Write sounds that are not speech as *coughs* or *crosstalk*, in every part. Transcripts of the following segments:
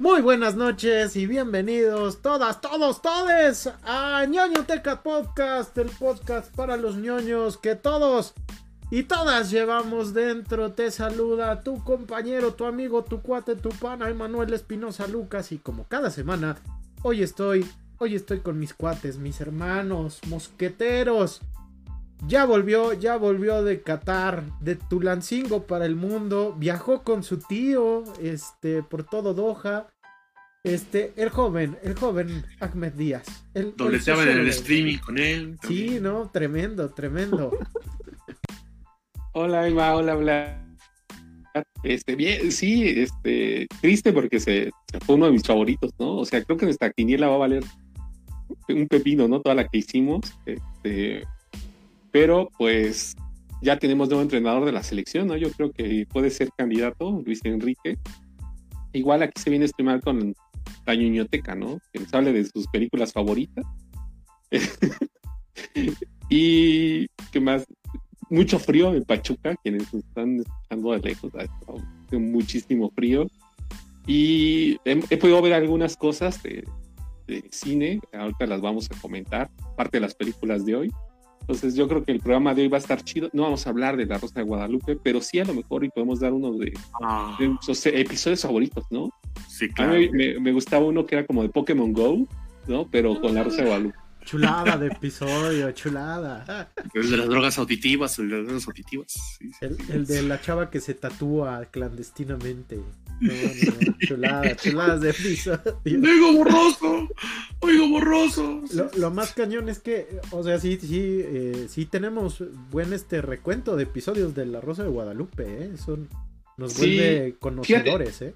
Muy buenas noches y bienvenidos todas, todos, todes a ñoñoteca Podcast, el podcast para los ñoños que todos y todas llevamos dentro. Te saluda tu compañero, tu amigo, tu cuate, tu pana, Emanuel Espinosa Lucas y como cada semana, hoy estoy, hoy estoy con mis cuates, mis hermanos, mosqueteros. Ya volvió, ya volvió de Qatar, de Tulancingo para el mundo. Viajó con su tío, este, por todo Doha. Este, el joven, el joven Ahmed Díaz. El, Dobleteaban en el streaming con él. Sí, no, tremendo, tremendo. hola, Emma, hola, hola. Este, bien, sí, este, triste porque se, se, fue uno de mis favoritos, ¿no? O sea, creo que nuestra quiniela va a valer un pepino, ¿no? Toda la que hicimos. Este, pero pues ya tenemos nuevo entrenador de la selección, ¿no? Yo creo que puede ser candidato, Luis Enrique. Igual aquí se viene a streamar con la ñoñoteca, ¿no? Que nos hable de sus películas favoritas. *laughs* y qué más, mucho frío en Pachuca, quienes están escuchando de lejos, muchísimo frío. Y he, he, podido ver algunas cosas de, de cine, ahorita las vamos a comentar, parte de las películas de hoy. Entonces yo creo que el programa de hoy va a estar chido. No vamos a hablar de La Rosa de Guadalupe, pero sí a lo mejor y podemos dar uno de, ah. de esos episodios favoritos, ¿no? Sí, claro. A mí me, me, gustaba uno que era como de Pokémon Go, ¿no? Pero con La Rosa de Guadalupe. Chulada de episodio, chulada. El de las drogas auditivas, el de las drogas auditivas. Sí, el, el, de la chava que se tatúa clandestinamente. No, no, chulada, chuladas de episodio. Oigo borroso, oigo borroso. Lo, lo, más cañón es que, o sea, sí, sí, eh, sí tenemos buen este recuento de episodios de La Rosa de Guadalupe, ¿eh? Son, nos vuelve sí, conocedores, ¿eh?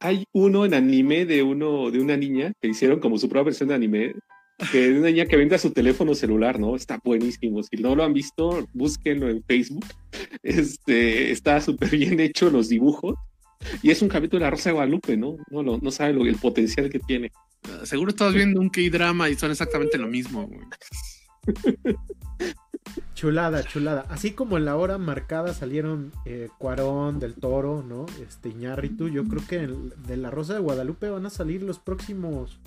hay uno en anime de uno de una niña que hicieron como su propia versión de anime que es una niña que vende a su teléfono celular, ¿no? Está buenísimo. Si no lo han visto, búsquenlo en Facebook. Este está súper bien hecho los dibujos. Y es un capítulo de la Rosa de Guadalupe, ¿no? No, no, no sabe lo, el potencial que tiene. Uh, seguro estás viendo un K-drama y son exactamente lo mismo, güey. *laughs* Chulada, chulada. Así como en la hora marcada salieron eh, Cuarón, Del Toro, ¿no? Este Iñárritu. Yo creo que el, de La Rosa de Guadalupe van a salir los próximos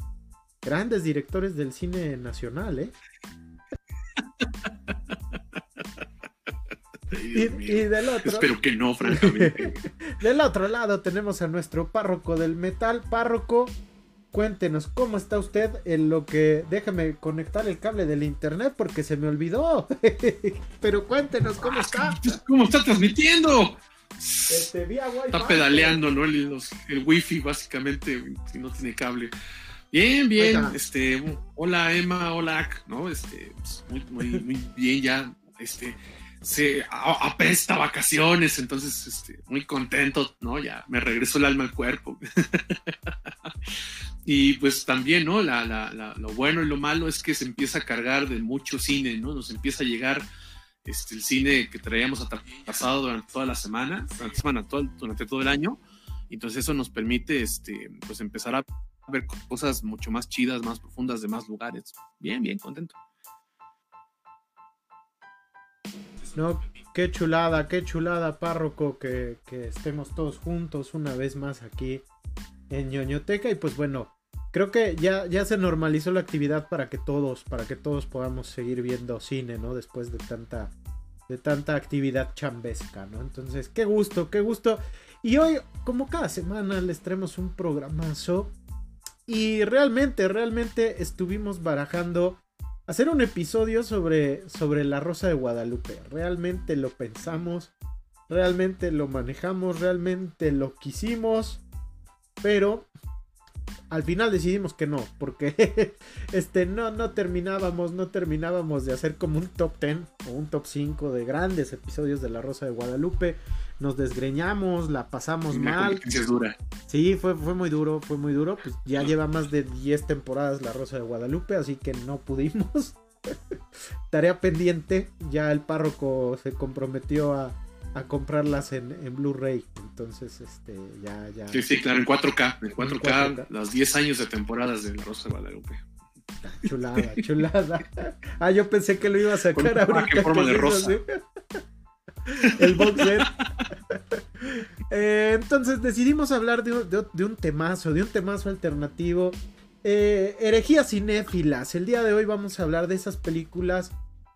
grandes directores del cine nacional, ¿eh? *laughs* y, y, del otro. Espero que no, francamente. *laughs* del otro lado tenemos a nuestro párroco del metal. Párroco, cuéntenos cómo está usted en lo que. Déjame conectar el cable del internet porque se me olvidó. *laughs* Pero cuéntenos cómo está. ¿Cómo está transmitiendo? Este, vía wifi, está pedaleando, ¿no? El, los, el wifi, básicamente, si no tiene cable. Bien, bien, este, hola Emma, hola, ¿no? Este, pues, muy, muy, muy bien ya, este, se apesta vacaciones, entonces, este, muy contento, ¿no? Ya me regresó el alma al cuerpo. *laughs* y pues también, ¿no? La, la, la, lo bueno y lo malo es que se empieza a cargar de mucho cine, ¿no? Nos empieza a llegar este, el cine que traíamos atrasado durante toda la semana, durante, semana, todo, durante todo el año. Entonces eso nos permite, este, pues empezar a ver cosas mucho más chidas, más profundas de más lugares. Bien, bien, contento. No, qué chulada, qué chulada, párroco, que, estemos todos juntos una vez más aquí en ñoñoteca. Y pues bueno, creo que ya, ya se normalizó la actividad para que todos, para que todos podamos seguir viendo cine, ¿no? Después de tanta, de tanta actividad chambesca, ¿no? Entonces, qué gusto, qué gusto. Y hoy, como cada semana, les traemos un programazo y realmente, realmente estuvimos barajando hacer un episodio sobre, sobre la Rosa de Guadalupe. Realmente lo pensamos, realmente lo manejamos, realmente lo quisimos, pero al final decidimos que no, porque *laughs* este no no terminábamos, no terminábamos de hacer como un top 10 o un top 5 de grandes episodios de La Rosa de Guadalupe nos desgreñamos, la pasamos mal. Dura. Sí, fue, fue muy duro, fue muy duro. Pues ya lleva más de 10 temporadas La Rosa de Guadalupe, así que no pudimos. *laughs* Tarea pendiente, ya el párroco se comprometió a, a comprarlas en, en Blu-ray. Entonces, este, ya, ya. Sí, sí, claro, en 4K, en 4K, 4K. los 10 años de temporadas de La Rosa de Guadalupe. Chulada, *laughs* chulada. Ah, yo pensé que lo iba a sacar ahorita. ¿Qué forma de rosa? *laughs* el box set. *laughs* Eh, entonces decidimos hablar de, un temazo, de un temazo alternativo. Eh, herejías cinéfilas. El día de hoy vamos a hablar de esas películas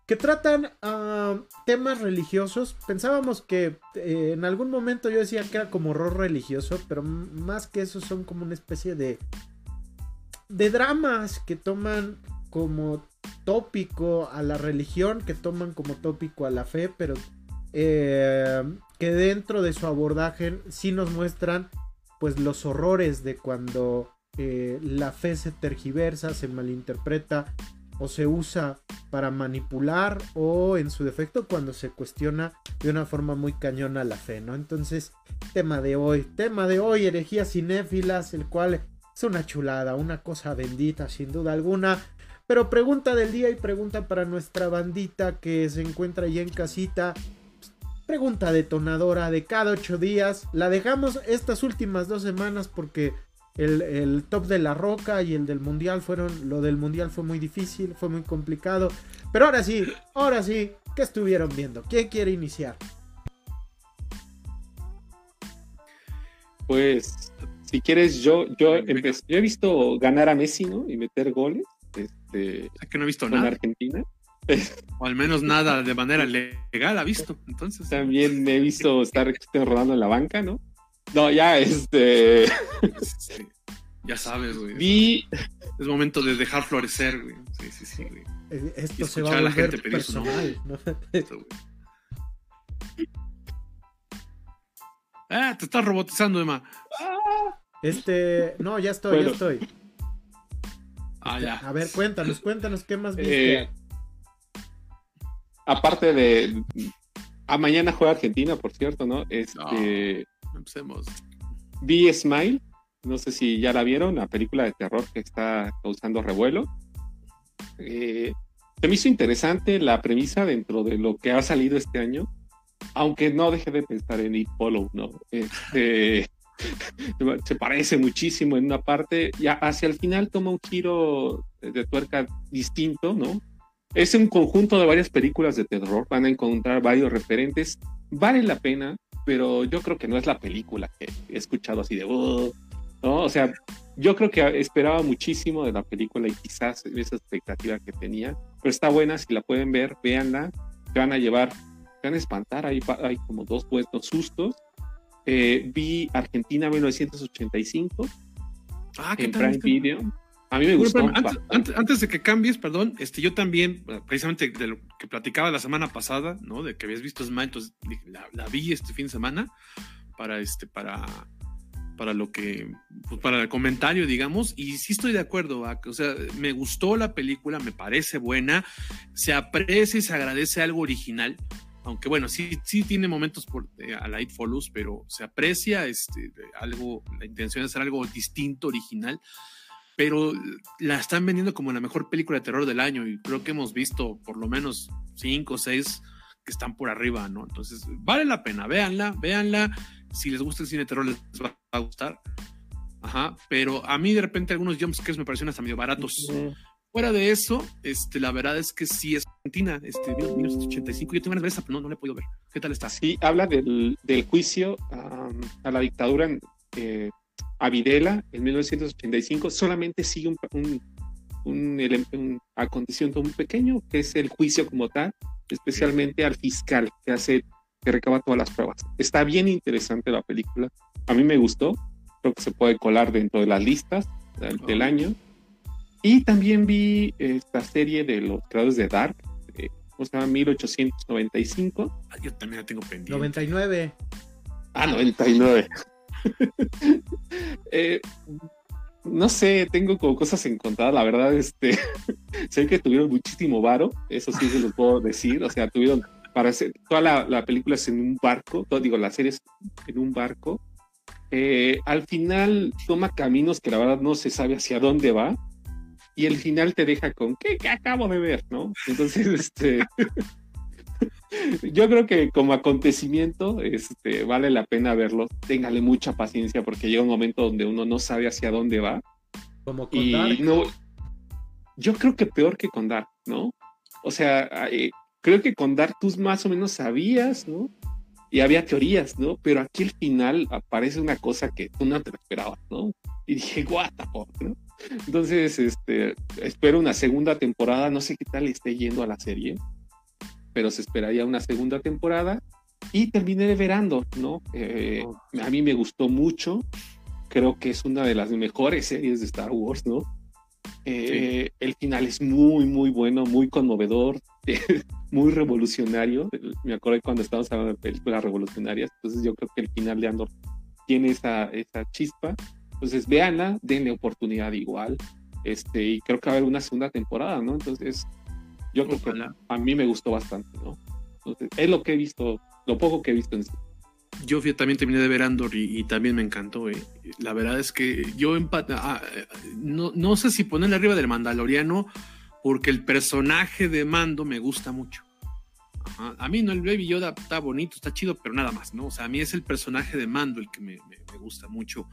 que tratan uh, temas religiosos. Pensábamos que eh, en algún momento yo decía que era como horror religioso, pero más que eso son como una especie de de dramas que toman como tópico a la religión, que toman como tópico a la fe, pero eh, que dentro de su abordaje sí nos muestran pues los horrores de cuando eh, la fe se tergiversa, se malinterpreta o se usa para manipular o en su defecto cuando se cuestiona de una forma muy cañona la fe, ¿no? Entonces, tema de hoy, tema de hoy, herejías cinéfilas, el cual es una chulada, una cosa bendita sin duda alguna. Pero pregunta del día y pregunta para nuestra bandita que se encuentra ya en casita. Pregunta detonadora de cada ocho días. La dejamos estas últimas dos semanas porque el, top de la roca y el del mundial fueron. Lo del mundial fue muy difícil, fue muy complicado. Pero ahora sí, ahora sí, ¿qué estuvieron viendo? ¿Quién quiere iniciar? Pues, si quieres, yo, yo, yo he visto ganar a Messi, ¿no? Y meter goles. Este, que no he visto nada. Argentina. O al menos nada de manera legal ha visto. Entonces. También he visto estar rodando en la banca, ¿no? No, ya, este. ya sabes, güey. Vi. Es momento de dejar florecer, güey. Sí, sí, sí, güey. Esto se va a, la gente personal, ¿no? Ah, te estás robotizando, Emma. Este. No, ya estoy, ya estoy. Ah, ya. A ver, cuéntanos, cuéntanos qué más viste. Eh, aparte de. A ah, mañana juega Argentina, por cierto, ¿no? Este. Empecemos. Vi Smile. No sé si ya la vieron, la película de terror que está causando revuelo. Eh, se me hizo interesante la premisa dentro de lo que ha salido este año, aunque no deje de pensar en It Follow, ¿no? Este, *laughs* se parece muchísimo en una parte, ya hacia el final toma un giro de tuerca distinto, ¿no? Es un conjunto de varias películas de terror, van a encontrar varios referentes, vale la pena, pero yo creo que no es la película que he escuchado así de, oh", ¿no? O sea, yo creo que esperaba muchísimo de la película y quizás esa expectativa que tenía, pero está buena, si la pueden ver, véanla, te van a llevar, te van a espantar, hay, hay como dos buenos sustos, eh, vi Argentina 1985 ah, en Prime Video. A mí me gustó. antes, de que cambies, perdón, este, yo también, precisamente de lo que platicaba la semana pasada, ¿no? De que habías visto Smile, entonces la, vi este fin de semana para este, para, para lo que, pues, para el comentario, digamos, y sí estoy de acuerdo, o sea, me gustó la película, me parece buena, se aprecia y se agradece algo original, aunque bueno, sí, sí tiene momentos por, eh, a la It Follows, pero se aprecia este, algo, la intención de hacer algo distinto, original, pero la están vendiendo como la mejor película de terror del año y creo que hemos visto por lo menos cinco o seis que están por arriba, ¿no? Entonces, vale la pena, véanla, véanla, si les gusta el cine de terror les va a gustar. Ajá, pero a mí de repente algunos jumpscares me parecieron hasta medio baratos. Fuera de eso, este, la verdad es que sí es Argentina, este, 1985. Yo tengo ganas de ver esa, pero no, no la he podido ver. ¿Qué tal está? Sí, habla del, del juicio a la dictadura eh, a Videla en 1985. Solamente sigue un, un, un, un, acontecimiento muy pequeño, que es el juicio como tal, especialmente al fiscal que hace, que recaba todas las pruebas. Está bien interesante la película. A mí me gustó. Creo que se puede colar dentro de las listas del año. Y también vi esta serie de los creadores de Dark, eh, ¿cómo se llama? 1895. Ah, yo también la tengo pendiente. 99. Ah, 99. *laughs* eh, no sé, tengo como cosas encontradas, la verdad, este, *laughs* sé que tuvieron muchísimo varo, eso sí se los puedo decir, o sea, tuvieron, para hacer, toda la, película es en un barco, todo, digo, la serie es en un barco, eh, al final toma caminos que la verdad no se sabe hacia dónde va, y el final te deja con, ¿qué, acabo de ver? ¿no? Entonces, *laughs* este, yo creo que como acontecimiento este, vale la pena verlo. Téngale mucha paciencia porque llega un momento donde uno no sabe hacia dónde va. Como con Dark. No, yo creo que peor que con Dark, ¿no? O sea, creo que con Dark tú más o menos sabías, ¿no? y había teorías, ¿no? Pero aquí al final aparece una cosa que tú no te esperabas, ¿no? Y dije, what the fuck, ¿no? Entonces, este, espero una segunda temporada, no sé qué tal esté yendo a la serie, pero se esperaría una segunda temporada y terminé de verando, ¿no? Eh, a mí me gustó mucho, creo que es una de las mejores series de Star Wars, ¿no? Eh, el final es muy, muy bueno, muy conmovedor, *laughs* muy revolucionario. Me acuerdo cuando estábamos hablando de películas revolucionarias, entonces yo creo que el final de Andor tiene esa, esa chispa. Entonces, véanla, denle oportunidad igual. Este, y creo que va a haber una segunda temporada, ¿no? Entonces, yo creo que a mí me gustó bastante, ¿no? Entonces, es lo que he visto, lo poco que he visto en sí. Yo también terminé de ver Andor y, también me encantó. Eh. La verdad es que yo empate, ah, no, no sé si ponerle arriba del Mandaloriano, porque el personaje de Mando me gusta mucho. A mí no el Baby Yoda está bonito, está chido, pero nada más, ¿no? O sea, a mí es el personaje de Mando el que me, me, gusta mucho.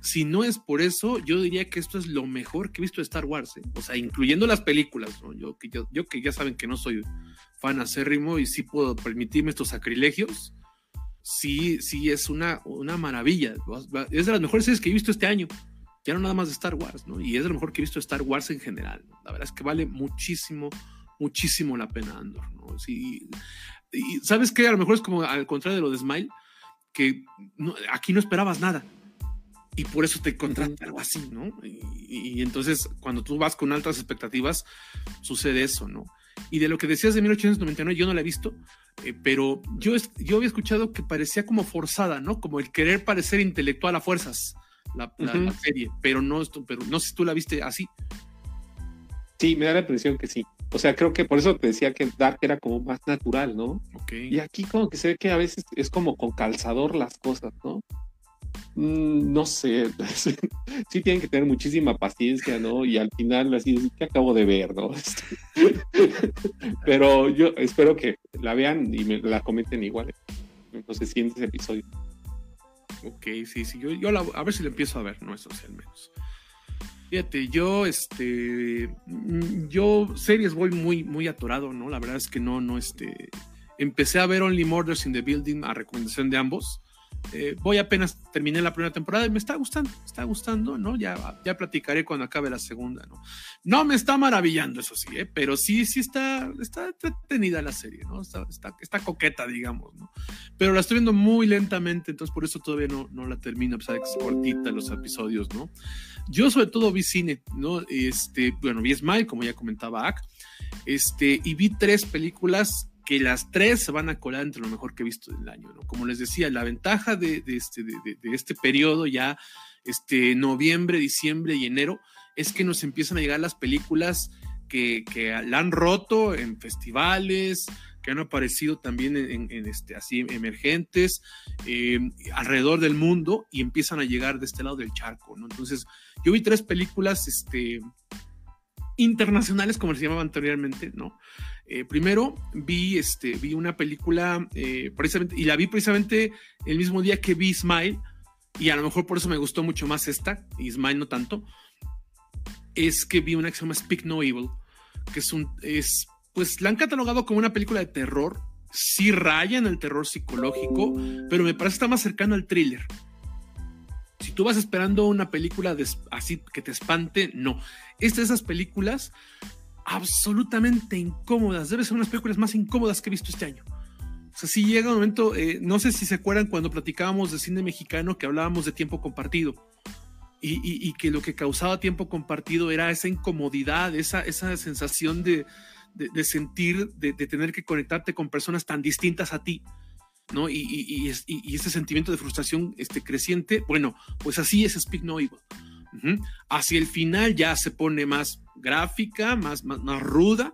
Si no es por eso, yo diría que esto es lo mejor que he visto de Star Wars, ¿eh? o sea, incluyendo las películas, ¿no? Yo que, ya saben que no soy fan acérrimo y sí puedo permitirme estos sacrilegios, sí, sí es una, una maravilla. Es de las mejores series que he visto este año. Ya no nada más de Star Wars, ¿no? Y es de lo mejor que he visto de Star Wars en general. La verdad es que vale muchísimo, muchísimo la pena Andor, ¿no? Y sabes que a lo mejor es como al contrario de lo de Smile, que aquí no esperabas nada. Y por eso te encontraste algo así, ¿no? Y, y, entonces, cuando tú vas con altas expectativas, sucede eso, ¿no? Y de lo que decías de 1899, yo no la he visto, eh, pero yo, yo había escuchado que parecía como forzada, ¿no? Como el querer parecer intelectual a fuerzas, la, serie, pero no, pero no sé si tú la viste así. Sí, me da la impresión que sí. O sea, creo que por eso te decía que Dark era como más natural, ¿no? Y aquí como que se ve que a veces es como con calzador las cosas, ¿no? Mm, no sé, *laughs* sí tienen que tener muchísima paciencia, ¿no? Y al final así, que acabo de ver, no? *laughs* Pero yo espero que la vean y me la comenten igual en los siguientes episodios. Ok, sí, sí, yo, yo a ver si la empiezo a ver, no eso al menos. Fíjate, yo, este, mm, yo series voy muy, muy atorado, ¿no? La verdad es que no, no, este, empecé a ver Only Murders in the Building a recomendación de ambos eh, voy apenas terminé la primera temporada y me está gustando, me está gustando, ¿no? Ya, ya platicaré cuando acabe la segunda, ¿no? No me está maravillando, eso sí, ¿eh? pero sí, sí está, está entretenida la serie, ¿no? Está, está, coqueta, digamos, ¿no? Pero la estoy viendo muy lentamente, entonces por eso todavía no, no la termino, a pesar de que es cortita los episodios, ¿no? Yo sobre todo vi cine, ¿no? Este, bueno, vi Smile, como ya comentaba Ak, este, y vi tres películas que las tres se van a colar entre lo mejor que he visto del año. Como les decía, la ventaja de, este, de, este periodo ya, este, noviembre, diciembre y enero, es que nos empiezan a llegar las películas que, la han roto en festivales, que han aparecido también en, este, así emergentes eh, alrededor del mundo y empiezan a llegar de este lado del charco. Entonces, yo vi tres películas, este, internacionales, como se llamaba anteriormente, ¿no? Eh, primero vi, este, vi una película eh, precisamente, y la vi precisamente el mismo día que vi Smile, y a lo mejor por eso me gustó mucho más esta, y Smile no tanto, es que vi una que se llama Speak No Evil, que es un, es, pues la han catalogado como una película de terror, sí raya en el terror psicológico, pero me parece que está más cercano al thriller. Si tú vas esperando una película así que te espante, no. Esta de esas películas absolutamente incómodas. Debe ser una de las películas más incómodas que he visto este año. O sea, sí llega un momento, eh, no sé si se acuerdan cuando platicábamos de cine mexicano que hablábamos de tiempo compartido. Y, que lo que causaba tiempo compartido era esa incomodidad, esa, esa sensación de, sentir, de, tener que conectarte con personas tan distintas a ti, ¿no? Y, y, ese sentimiento de frustración este, creciente, bueno, pues así es Speak No Evil. Hacia el final ya se pone más gráfica, más, más, más ruda,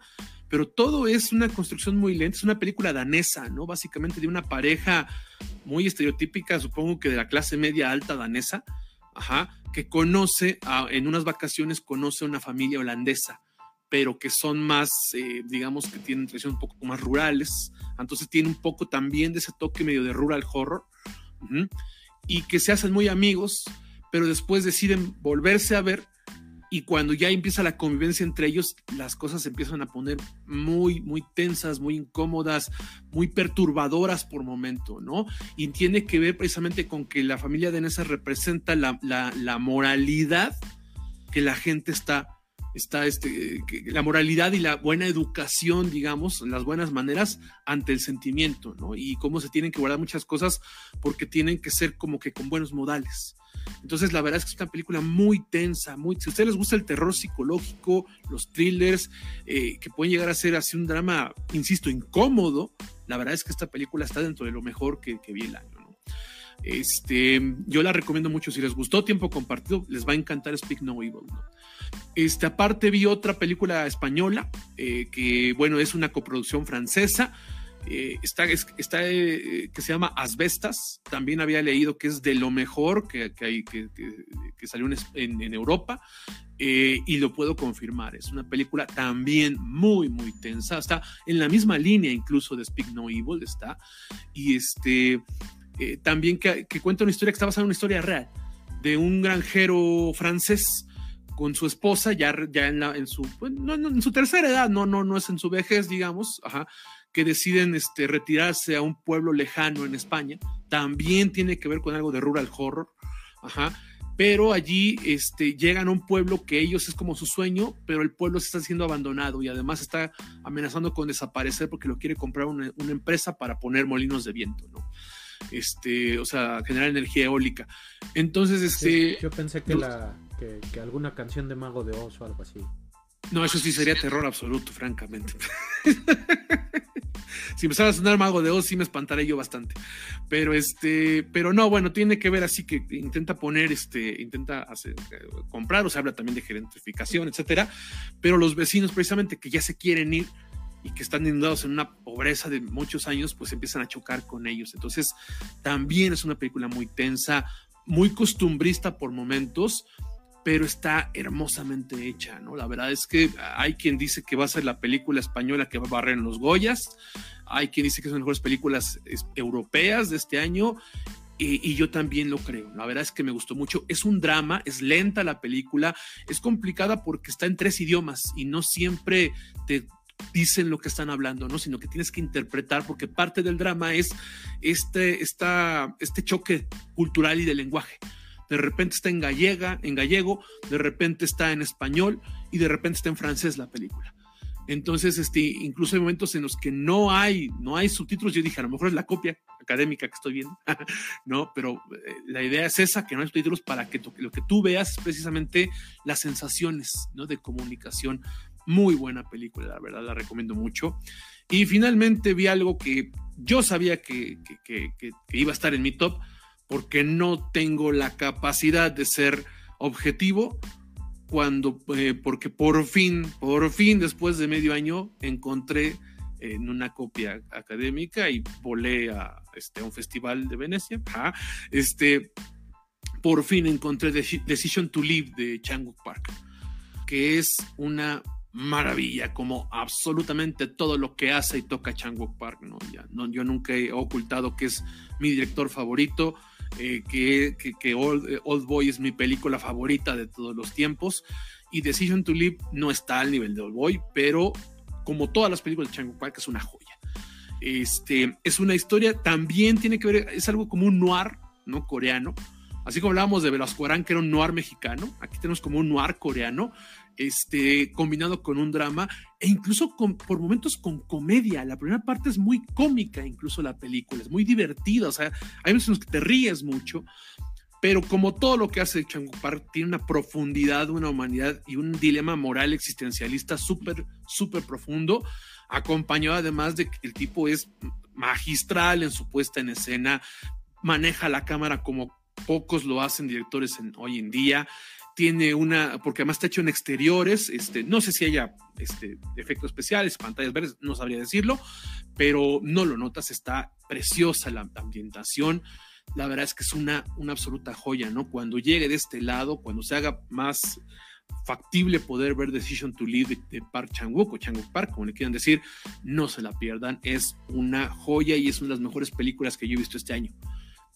pero todo es una construcción muy lenta, es una película danesa, ¿no? Básicamente de una pareja muy estereotípica, supongo que de la clase media alta danesa, ajá, que conoce, en unas vacaciones conoce a una familia holandesa, pero que son más, eh, digamos que tienen tradiciones un poco más rurales, entonces tiene un poco también de ese toque medio de rural horror, y que se hacen muy amigos, pero después deciden volverse a ver y cuando ya empieza la convivencia entre ellos, las cosas empiezan a poner muy, muy tensas, muy incómodas, muy perturbadoras por momento, ¿no? Y tiene que ver precisamente con que la familia de Nessa representa la, la moralidad que la gente está está este, la moralidad y la buena educación, digamos, las buenas maneras ante el sentimiento, ¿no? Y cómo se tienen que guardar muchas cosas porque tienen que ser como que con buenos modales. Entonces, la verdad es que es una película muy tensa, muy... Si a ustedes les gusta el terror psicológico, los thrillers, eh, que pueden llegar a ser así un drama, insisto, incómodo, la verdad es que esta película está dentro de lo mejor que, que vi el año. Este, yo la recomiendo mucho. Si les gustó Tiempo Compartido, les va a encantar Speak No Evil. Este, aparte vi otra película española, eh, que bueno, es una coproducción francesa, eh, está, está eh, que se llama Asbestas, también había leído que es de lo mejor que, que, hay, que, que salió en, en, Europa, y lo puedo confirmar, es una película también muy, muy tensa, está en la misma línea incluso de Speak No Evil, está, y este, también que, cuenta una historia que está basada en una historia real, de un granjero francés, con su esposa, ya, ya en, su, pues, en su tercera edad, no, no, no es en su vejez, digamos, que deciden este, retirarse a un pueblo lejano en España. También tiene que ver con algo de rural horror, pero allí este, llegan a un pueblo que ellos es como su sueño, pero el pueblo se está siendo abandonado y además está amenazando con desaparecer porque lo quiere comprar una, una empresa para poner molinos de viento, ¿no? Este, o sea, generar energía eólica. Entonces, este. yo pensé que la que, alguna canción de Mago de Oz o algo así. No, eso sí sería terror absoluto, francamente. *laughs* si empezara a sonar Mago de Oz, sí me espantaré yo bastante. Pero este, pero no, bueno, tiene que ver así que intenta poner, este, intenta hacer, eh, comprar, o se habla también de gentrificación, etcétera. Pero los vecinos, precisamente, que ya se quieren ir y que están inundados en una pobreza de muchos años, pues empiezan a chocar con ellos. Entonces, también es una película muy tensa, muy costumbrista por momentos, pero está hermosamente hecha, ¿no? La verdad es que hay quien dice que va a ser la película española que va a barrer en los Goyas, hay quien dice que son las mejores películas europeas de este año, y, yo también lo creo. La verdad es que me gustó mucho. Es un drama, es lenta la película, es complicada porque está en tres idiomas y no siempre te dicen lo que están hablando, ¿no? Sino que tienes que interpretar porque parte del drama es este, esta, este choque cultural y de lenguaje de repente está en gallega, en gallego, de repente está en español y de repente está en francés la película. Entonces, este, incluso hay momentos en los que no hay, no hay subtítulos. Yo dije, a lo mejor es la copia académica que estoy viendo, *laughs* ¿no? Pero eh, la idea es esa, que no hay subtítulos para que lo que tú veas es precisamente las sensaciones, ¿no? De comunicación. Muy buena película, la verdad, la recomiendo mucho. Y finalmente vi algo que yo sabía que, iba a estar en mi top, porque no tengo la capacidad de ser objetivo cuando, eh, porque por fin, por fin, después de medio año, encontré en una copia académica y volé a, este, un festival de Venecia. este, por fin encontré Decision to Live de Changwook Park, que es una maravilla, como absolutamente todo lo que hace y toca Changwook Park. ¿no? Ya, no, yo nunca he ocultado que es mi director favorito eh, que, que, Old, Boy es mi película favorita de todos los tiempos y Decision to Live no está al nivel de Old Boy, pero como todas las películas de Chango Park es una joya. Este, es una historia, también tiene que ver, es algo como un noir, ¿no? Coreano. Así como hablábamos de Velasco Arán, que era un noir mexicano, aquí tenemos como un noir coreano, este, combinado con un drama e incluso por momentos con comedia. La primera parte es muy cómica, incluso la película, es muy divertida, o sea, hay momentos en los que te ríes mucho, pero como todo lo que hace Changu Park, tiene una profundidad, una humanidad y un dilema moral existencialista súper, súper profundo, acompañado además de que el tipo es magistral en su puesta en escena, maneja la cámara como pocos lo hacen directores en, hoy en día, tiene una, porque además está hecho en exteriores, este, no sé si haya este, efectos especiales, pantallas verdes, no sabría decirlo, pero no lo notas, está preciosa la ambientación, la verdad es que es una, una absoluta joya, ¿no? Cuando llegue de este lado, cuando se haga más factible poder ver Decision to Live de, Park Chang-wook o Chang-wook Park, como le quieran decir, no se la pierdan, es una joya y es una de las mejores películas que yo he visto este año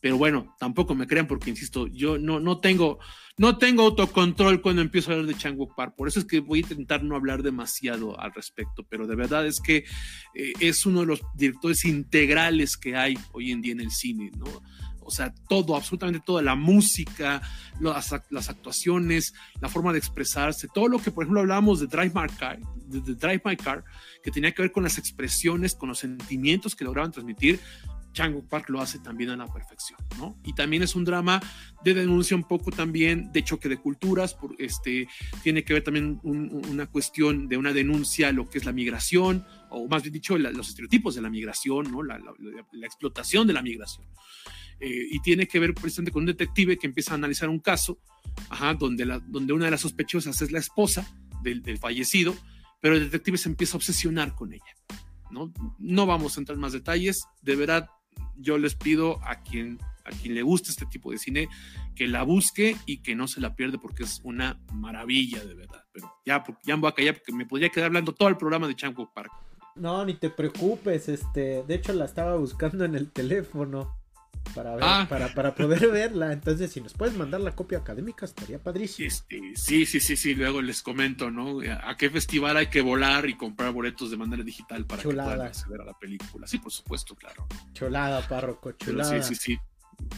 Pero bueno, tampoco me crean porque, insisto, yo no, no, tengo, no tengo autocontrol cuando empiezo a hablar de Chang Park. Por eso es que voy a intentar no hablar demasiado al respecto. Pero de verdad es que eh, es uno de los directores integrales que hay hoy en día en el cine, ¿no? o sea, todo, absolutamente toda la música, las, las, actuaciones, la forma de expresarse, todo lo que, por ejemplo, hablábamos de Drive My Car, de, Drive My Car, que tenía que ver con las expresiones, con los sentimientos que lograban transmitir. Chango Park lo hace también a la perfección, ¿no? Y también es un drama de denuncia un poco también de choque de culturas, por, este, tiene que ver también una cuestión de una denuncia a lo que es la migración, o más bien dicho, los estereotipos de la migración, ¿no? La, la explotación de la migración. Eh, y tiene que ver precisamente con un detective que empieza a analizar un caso donde, la, donde una de las sospechosas es la esposa del, fallecido, pero el detective se empieza a obsesionar con ella. ¿no? no vamos a entrar en más detalles, de verdad yo les pido a quien, a quien le guste este tipo de cine que la busque y que no se la pierde porque es una maravilla de verdad. Pero ya, ya me voy a callar porque me podría quedar hablando todo el programa de Chango Park. No, ni te preocupes, este, de hecho la estaba buscando en el teléfono para, ah. para, para poder *laughs* verla. Entonces, si nos puedes mandar la copia académica, estaría padrísimo. Este, sí, sí, sí, sí. Luego les comento, ¿no? A qué festival hay que volar y comprar boletos de manera digital para que puedan acceder a la película. Sí, por supuesto, claro. Cholada, párroco, chulada. sí, sí, sí.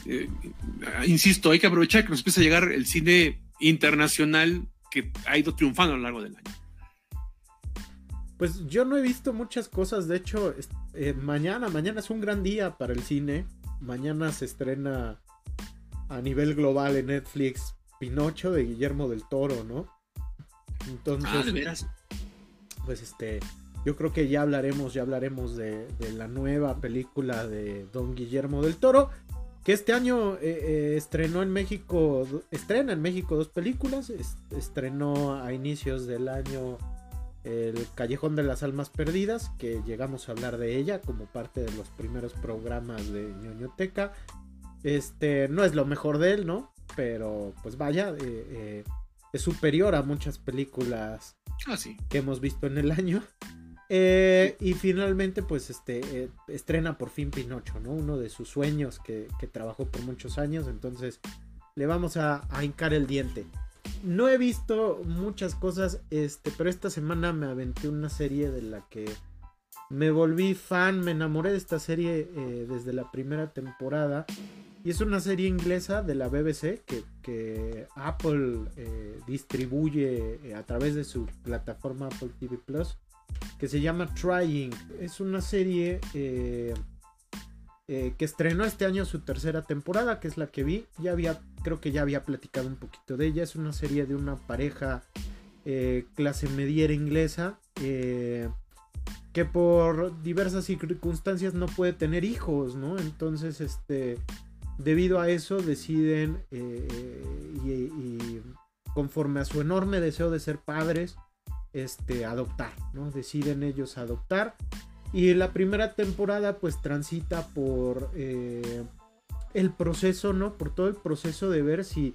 Eh, insisto, hay que aprovechar que nos empieza a llegar el cine internacional que ha ido triunfando a lo largo del año. Pues yo no he visto muchas cosas, de hecho, eh, mañana, mañana es un gran día para el cine mañana se estrena a nivel global en Netflix Pinocho de Guillermo del Toro, ¿no? Entonces, ah, ¿de veras? pues este, yo creo que ya hablaremos, ya hablaremos de, la nueva película de Don Guillermo del Toro, que este año eh, eh, estrenó en México, estrena en México dos películas, estrenó a inicios del año el Callejón de las Almas Perdidas, que llegamos a hablar de ella como parte de los primeros programas de ñoñoteca. Este no es lo mejor de él, ¿no? Pero pues vaya, eh, eh, es superior a muchas películas ah, que hemos visto en el año. Eh, y finalmente, pues este estrena por fin Pinocho, ¿no? Uno de sus sueños que, trabajó por muchos años. Entonces, le vamos a, a hincar el diente. No he visto muchas cosas, este, pero esta semana me aventé una serie de la que me volví fan, me enamoré de esta serie eh, desde la primera temporada. Y es una serie inglesa de la BBC que, Apple eh, distribuye eh, a través de su plataforma Apple TV Plus, que se llama Trying. Es una serie que estrenó este año su tercera temporada, que es la que vi. Ya había creo que ya había platicado un poquito de ella. Es una serie de una pareja eh, clase mediera inglesa eh, que por diversas circunstancias no puede tener hijos, ¿no? Entonces, este, debido a eso deciden eh, y, conforme a su enorme deseo de ser padres, este, adoptar, ¿no? Deciden ellos adoptar. Y la primera temporada pues transita por el proceso, ¿no? Por todo el proceso de ver si,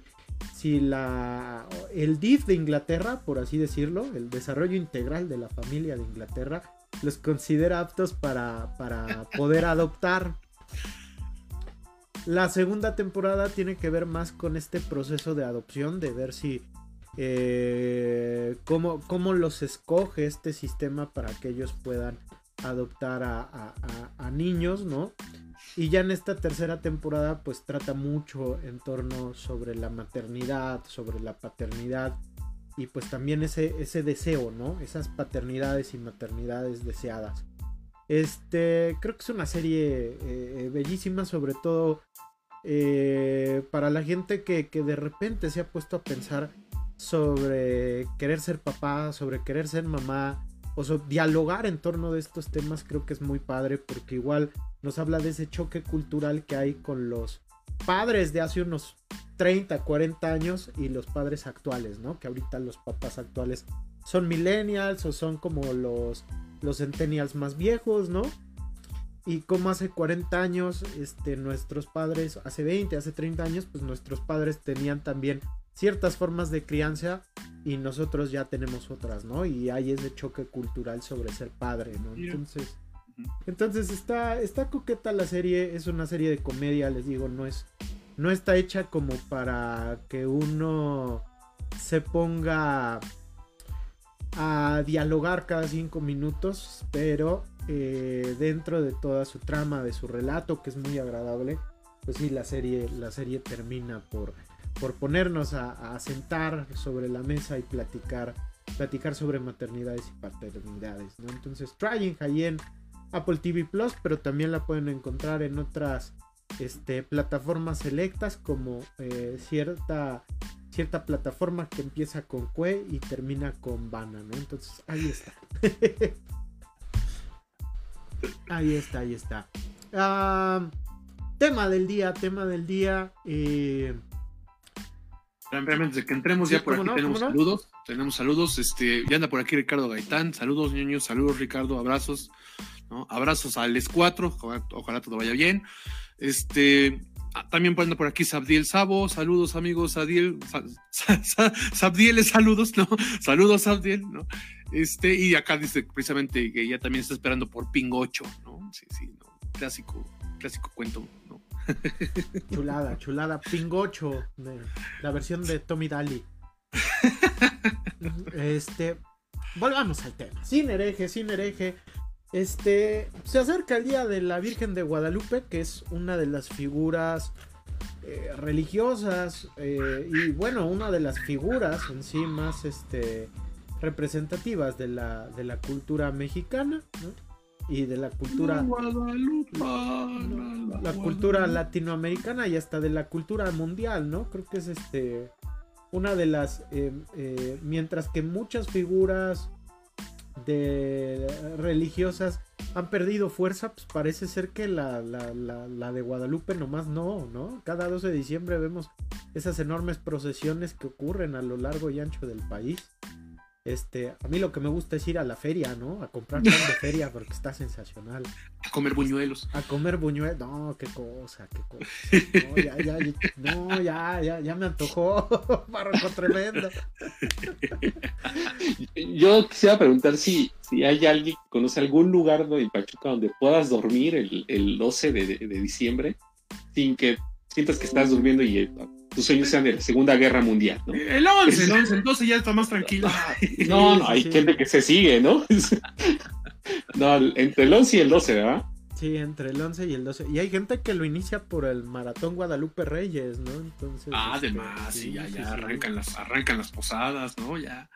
si la, el DIF de Inglaterra, por así decirlo, el desarrollo integral de la familia de Inglaterra, los considera aptos para, para poder adoptar. La segunda temporada tiene que ver más con este proceso de adopción, de ver si eh, cómo, cómo, los escoge este sistema para que ellos puedan adoptar a, niños, ¿no? Y ya en esta tercera temporada pues trata mucho en torno sobre la maternidad, sobre la paternidad y pues también ese, ese deseo, ¿no? Esas paternidades y maternidades deseadas. Este, creo que es una serie eh, bellísima, sobre todo eh, para la gente que, que de repente se ha puesto a pensar sobre querer ser papá, sobre querer ser mamá, o sea, dialogar en torno de estos temas creo que es muy padre porque igual nos habla de ese choque cultural que hay con los padres de hace unos 30, 40 años y los padres actuales, ¿no? Que ahorita los papás actuales son millennials o son como los, los centennials más viejos, ¿no? Y como hace 40 años, este, nuestros padres, hace 20, hace 30 años, pues nuestros padres tenían también ciertas formas de crianza y nosotros ya tenemos otras, ¿no? Y hay ese choque cultural sobre ser padre, ¿no? Entonces, Entonces está, está coqueta la serie, es una serie de comedia, les digo, no es, no está hecha como para que uno se ponga a dialogar cada cinco minutos, pero eh, dentro de toda su trama, de su relato, que es muy agradable, pues sí, la serie, la serie termina por, por ponernos a, sentar sobre la mesa y platicar, platicar sobre maternidades y paternidades, ¿no? Entonces, Trying ahí en Apple TV Plus, pero también la pueden encontrar en otras este, plataformas selectas como eh, cierta cierta plataforma que empieza con Cue y termina con Bana. Entonces *laughs* ahí está. ahí está, ahí está. Tema del día, tema del día. Eh... Realmente, que entremos ya por aquí tenemos saludos. Tenemos saludos. Este, ya anda por aquí Ricardo Gaitán. Saludos, niños. Saludos, Ricardo. Abrazos. ¿no? Abrazos a Les 4. ojalá todo vaya bien. Este, Ah, también poniendo por aquí Sabdiel Sabo, saludos amigos, Sabdiel, Sabdiel, saludos, ¿no? *laughs* Saludos Sabdiel, ¿no? Este, y acá dice precisamente que ya también está esperando por Ping 8, ¿no? Sí, sí, ¿no? Clásico, clásico cuento, ¿no? Chulada, chulada, Ping 8, la versión de Tommy Daly. Este, volvamos al tema, sin hereje, sin hereje. Este, se acerca el día de la Virgen de Guadalupe, que es una de las figuras eh, religiosas eh, y bueno, una de las figuras en sí más este, representativas de la, de la cultura mexicana y de la cultura la, cultura latinoamericana y hasta de la cultura mundial, ¿no? Creo que es este una de las eh, mientras que muchas figuras de religiosas han perdido fuerza, pues parece ser que la, la, la, la, de Guadalupe nomás no, ¿no? Cada 12 de diciembre vemos esas enormes procesiones que ocurren a lo largo y ancho del país. Este, a mí lo que me gusta es ir a la feria, ¿no? A comprar pan de feria porque está sensacional. A comer buñuelos. A comer buñuelos. No, qué cosa, qué cosa. No, ya, ya, no, ya, ya, ya me antojó. *laughs* Barroco tremendo. Yo quisiera preguntar si, si hay alguien que conoce algún lugar en Pachuca donde puedas dormir el, el 12 de, de diciembre sin que sientas que estás durmiendo y tus sueños sean de la Segunda Guerra Mundial, ¿no? El 11, el *laughs* 11, entonces ya está más tranquilo. *laughs* No, no, hay gente que se sigue, ¿no? *laughs* no, entre el 11 y el 12, ¿verdad? Sí, entre el 11 y el 12. Y hay gente que lo inicia por el Maratón Guadalupe Reyes, ¿no? Entonces. Ah, este, además, sí, ya, ya arrancan, Las, arrancan las posadas, ¿no? Ya.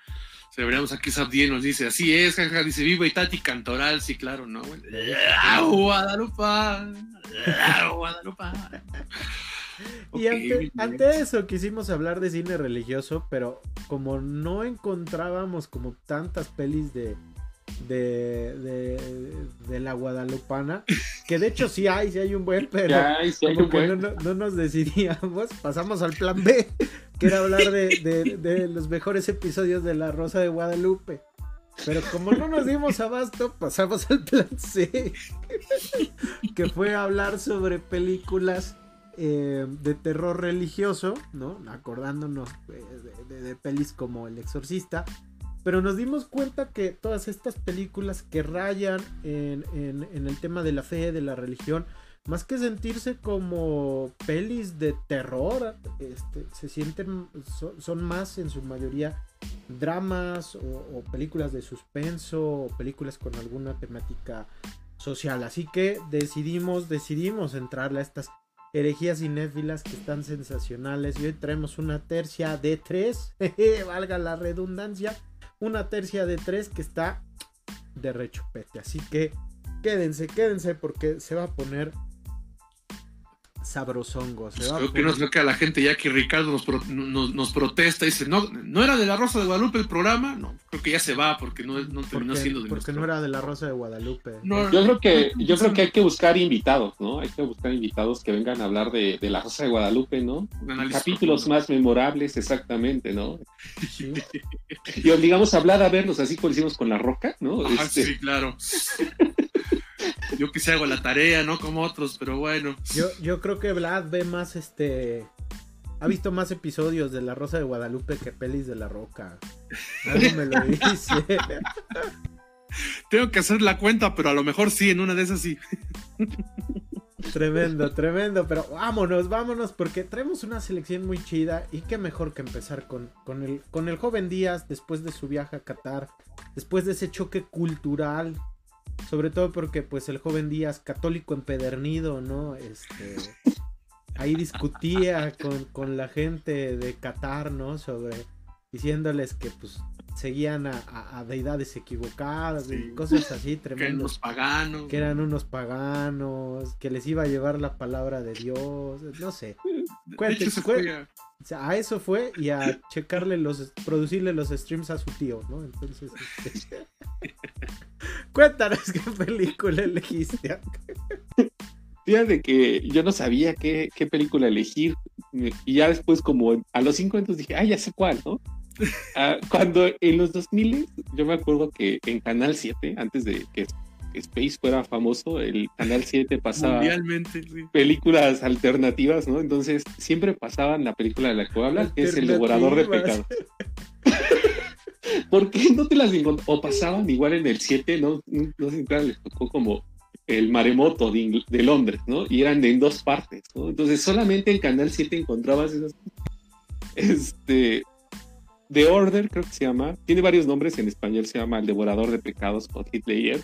Celebramos aquí Sabdien nos dice, así es, jaja, dice Viva Tati Cantoral, sí, claro, ¿no? ¡Ah, Guadalupe! ¡Ah, *laughs* Guadalupe! y ante, eso quisimos hablar de cine religioso, pero como no encontrábamos como tantas pelis de, de, de, la guadalupana, que de hecho sí hay, sí hay un buen, pero No, nos decidíamos, pasamos al plan B, que era hablar de, de los mejores episodios de La Rosa de Guadalupe. Pero como no nos dimos abasto, pasamos al plan C, que fue hablar sobre películas eh, de terror religioso, ¿no? Acordándonos de, pelis como El Exorcista. Pero nos dimos cuenta que todas estas películas que rayan en, el tema de la fe, de la religión, más que sentirse como pelis de terror, este, se sienten, son, más en su mayoría dramas o, películas de suspenso o películas con alguna temática social. Así que decidimos, decidimos entrarle a estas herejías cinéfilas que están sensacionales. Y hoy traemos una tercia de tres, *laughs* valga la redundancia, una tercia de tres que está de rechupete. Así que quédense, quédense porque se va a poner sabrosongo. creo que no que a la gente ya que Ricardo nos, nos, protesta y dice, no, no era de la Rosa de Guadalupe el programa, no, creo que ya se va porque no, no terminó siendo de Porque no era de la Rosa de Guadalupe. yo creo que, yo creo que hay que buscar invitados, ¿no? Hay que buscar invitados que vengan a hablar de, de la Rosa de Guadalupe, ¿no? Capítulos más memorables, exactamente, ¿no? y obligamos a hablar a verlos así como hicimos con la roca, ¿no? este... Sí, claro. *laughs* *laughs* Yo quise hago la tarea, no como otros, pero bueno. Yo, yo creo que Vlad ve más este. Ha visto más episodios de La Rosa de Guadalupe que pelis de La Roca. Algo me lo dice. *laughs* Tengo que hacer la cuenta, pero a lo mejor sí, en una de esas sí. Tremendo, tremendo, pero vámonos, vámonos, porque traemos una selección muy chida y qué mejor que empezar con, con, el, con el joven Díaz después de su viaje a Qatar, después de ese choque cultural, sobre todo porque pues el joven Díaz, católico empedernido, ¿no? Este, ahí discutía con, con la gente de Qatar, ¿no? Sobre diciéndoles que pues seguían a, deidades equivocadas y cosas *laughs* así tremendas. Que eran unos paganos. Que eran unos paganos, que les iba a llevar la palabra de Dios, no sé. *laughs* a eso fue y a *laughs* checarle los, producirle los streams a su tío, ¿no? Entonces, este, cuéntanos qué película elegiste. Fíjate que yo no sabía qué, qué película elegir y ya después como a los cinco minutos dije, ah, ya sé cuál, ¿no? Ah, cuando en los 2000 yo me acuerdo que en Canal 7, antes de que Space fuera famoso, el Canal 7 pasaba películas alternativas, ¿no? Entonces siempre pasaban la película de la que hablar, que es El Devorador de Pecados. *laughs* ¿Por qué no te las O pasaban igual en el 7, ¿no? No sé les tocó como el maremoto de, de, Londres, ¿no? Y eran en dos partes, ¿no? Entonces solamente en Canal 7 encontrabas esas. Este, The Order, creo que se llama. Tiene varios nombres en español, se llama El Devorador de Pecados o Hitler.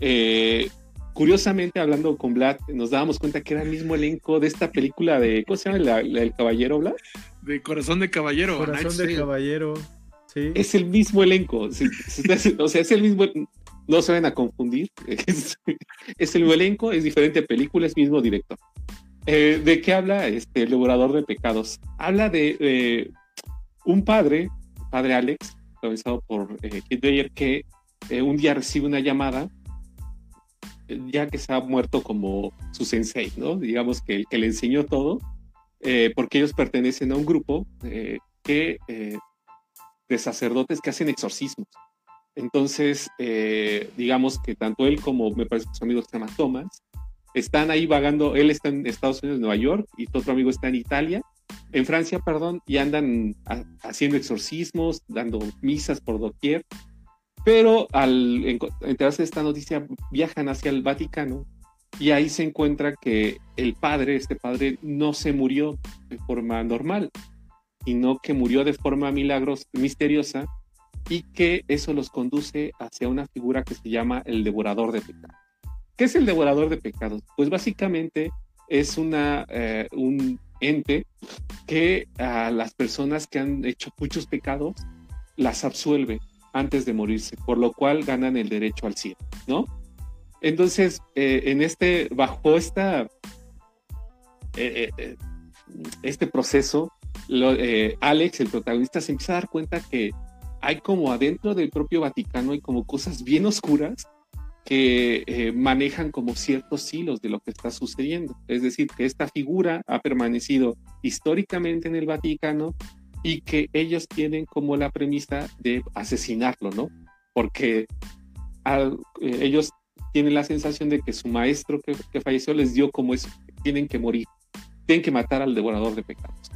Eh, curiosamente, hablando con Vlad, nos dábamos cuenta que era el mismo elenco de esta película de. ¿Cómo se llama? el caballero, Vlad? De Corazón de Caballero. Corazón de Caballero. Sí. Es el mismo elenco. o sea, es el mismo. No se van a confundir. Es, el mismo elenco, es diferente película, es mismo director. Eh, ¿De qué habla este, El Devorador de Pecados? Habla de. Eh, un padre, padre Alex, comenzado por eh, que eh, un día recibe una llamada, eh, ya que ha muerto como su sensei, ¿no? Digamos que el que le enseñó todo, eh, porque ellos pertenecen a un grupo que, de sacerdotes que hacen exorcismos. Entonces, digamos que tanto él como me parece que su amigo se llama Thomas, están ahí vagando, él está en Estados Unidos, Nueva York, y tu otro amigo está en Italia, en Francia, perdón, y andan haciendo exorcismos, dando misas por doquier, pero al enterarse de esta noticia viajan hacia el Vaticano y ahí se encuentra que el padre, este padre, no se murió de forma normal, sino que murió de forma milagros, misteriosa y que eso los conduce hacia una figura que se llama el devorador de pecados. ¿Qué es el devorador de pecados? Pues básicamente es una, eh, un que a las personas que han hecho muchos pecados las absuelve antes de morirse, por lo cual ganan el derecho al cielo, ¿no? Entonces, eh, en este, bajo esta, eh, eh, este proceso, Alex, el protagonista, se empieza a dar cuenta que hay como adentro del propio Vaticano, hay como cosas bien oscuras que eh, manejan como ciertos hilos de lo que está sucediendo. Es decir, que esta figura ha permanecido históricamente en el Vaticano y que ellos tienen como la premisa de asesinarlo, ¿no? Porque eh, ellos tienen la sensación de que su maestro que, que, falleció les dio como eso, tienen que morir, tienen que matar al devorador de pecados.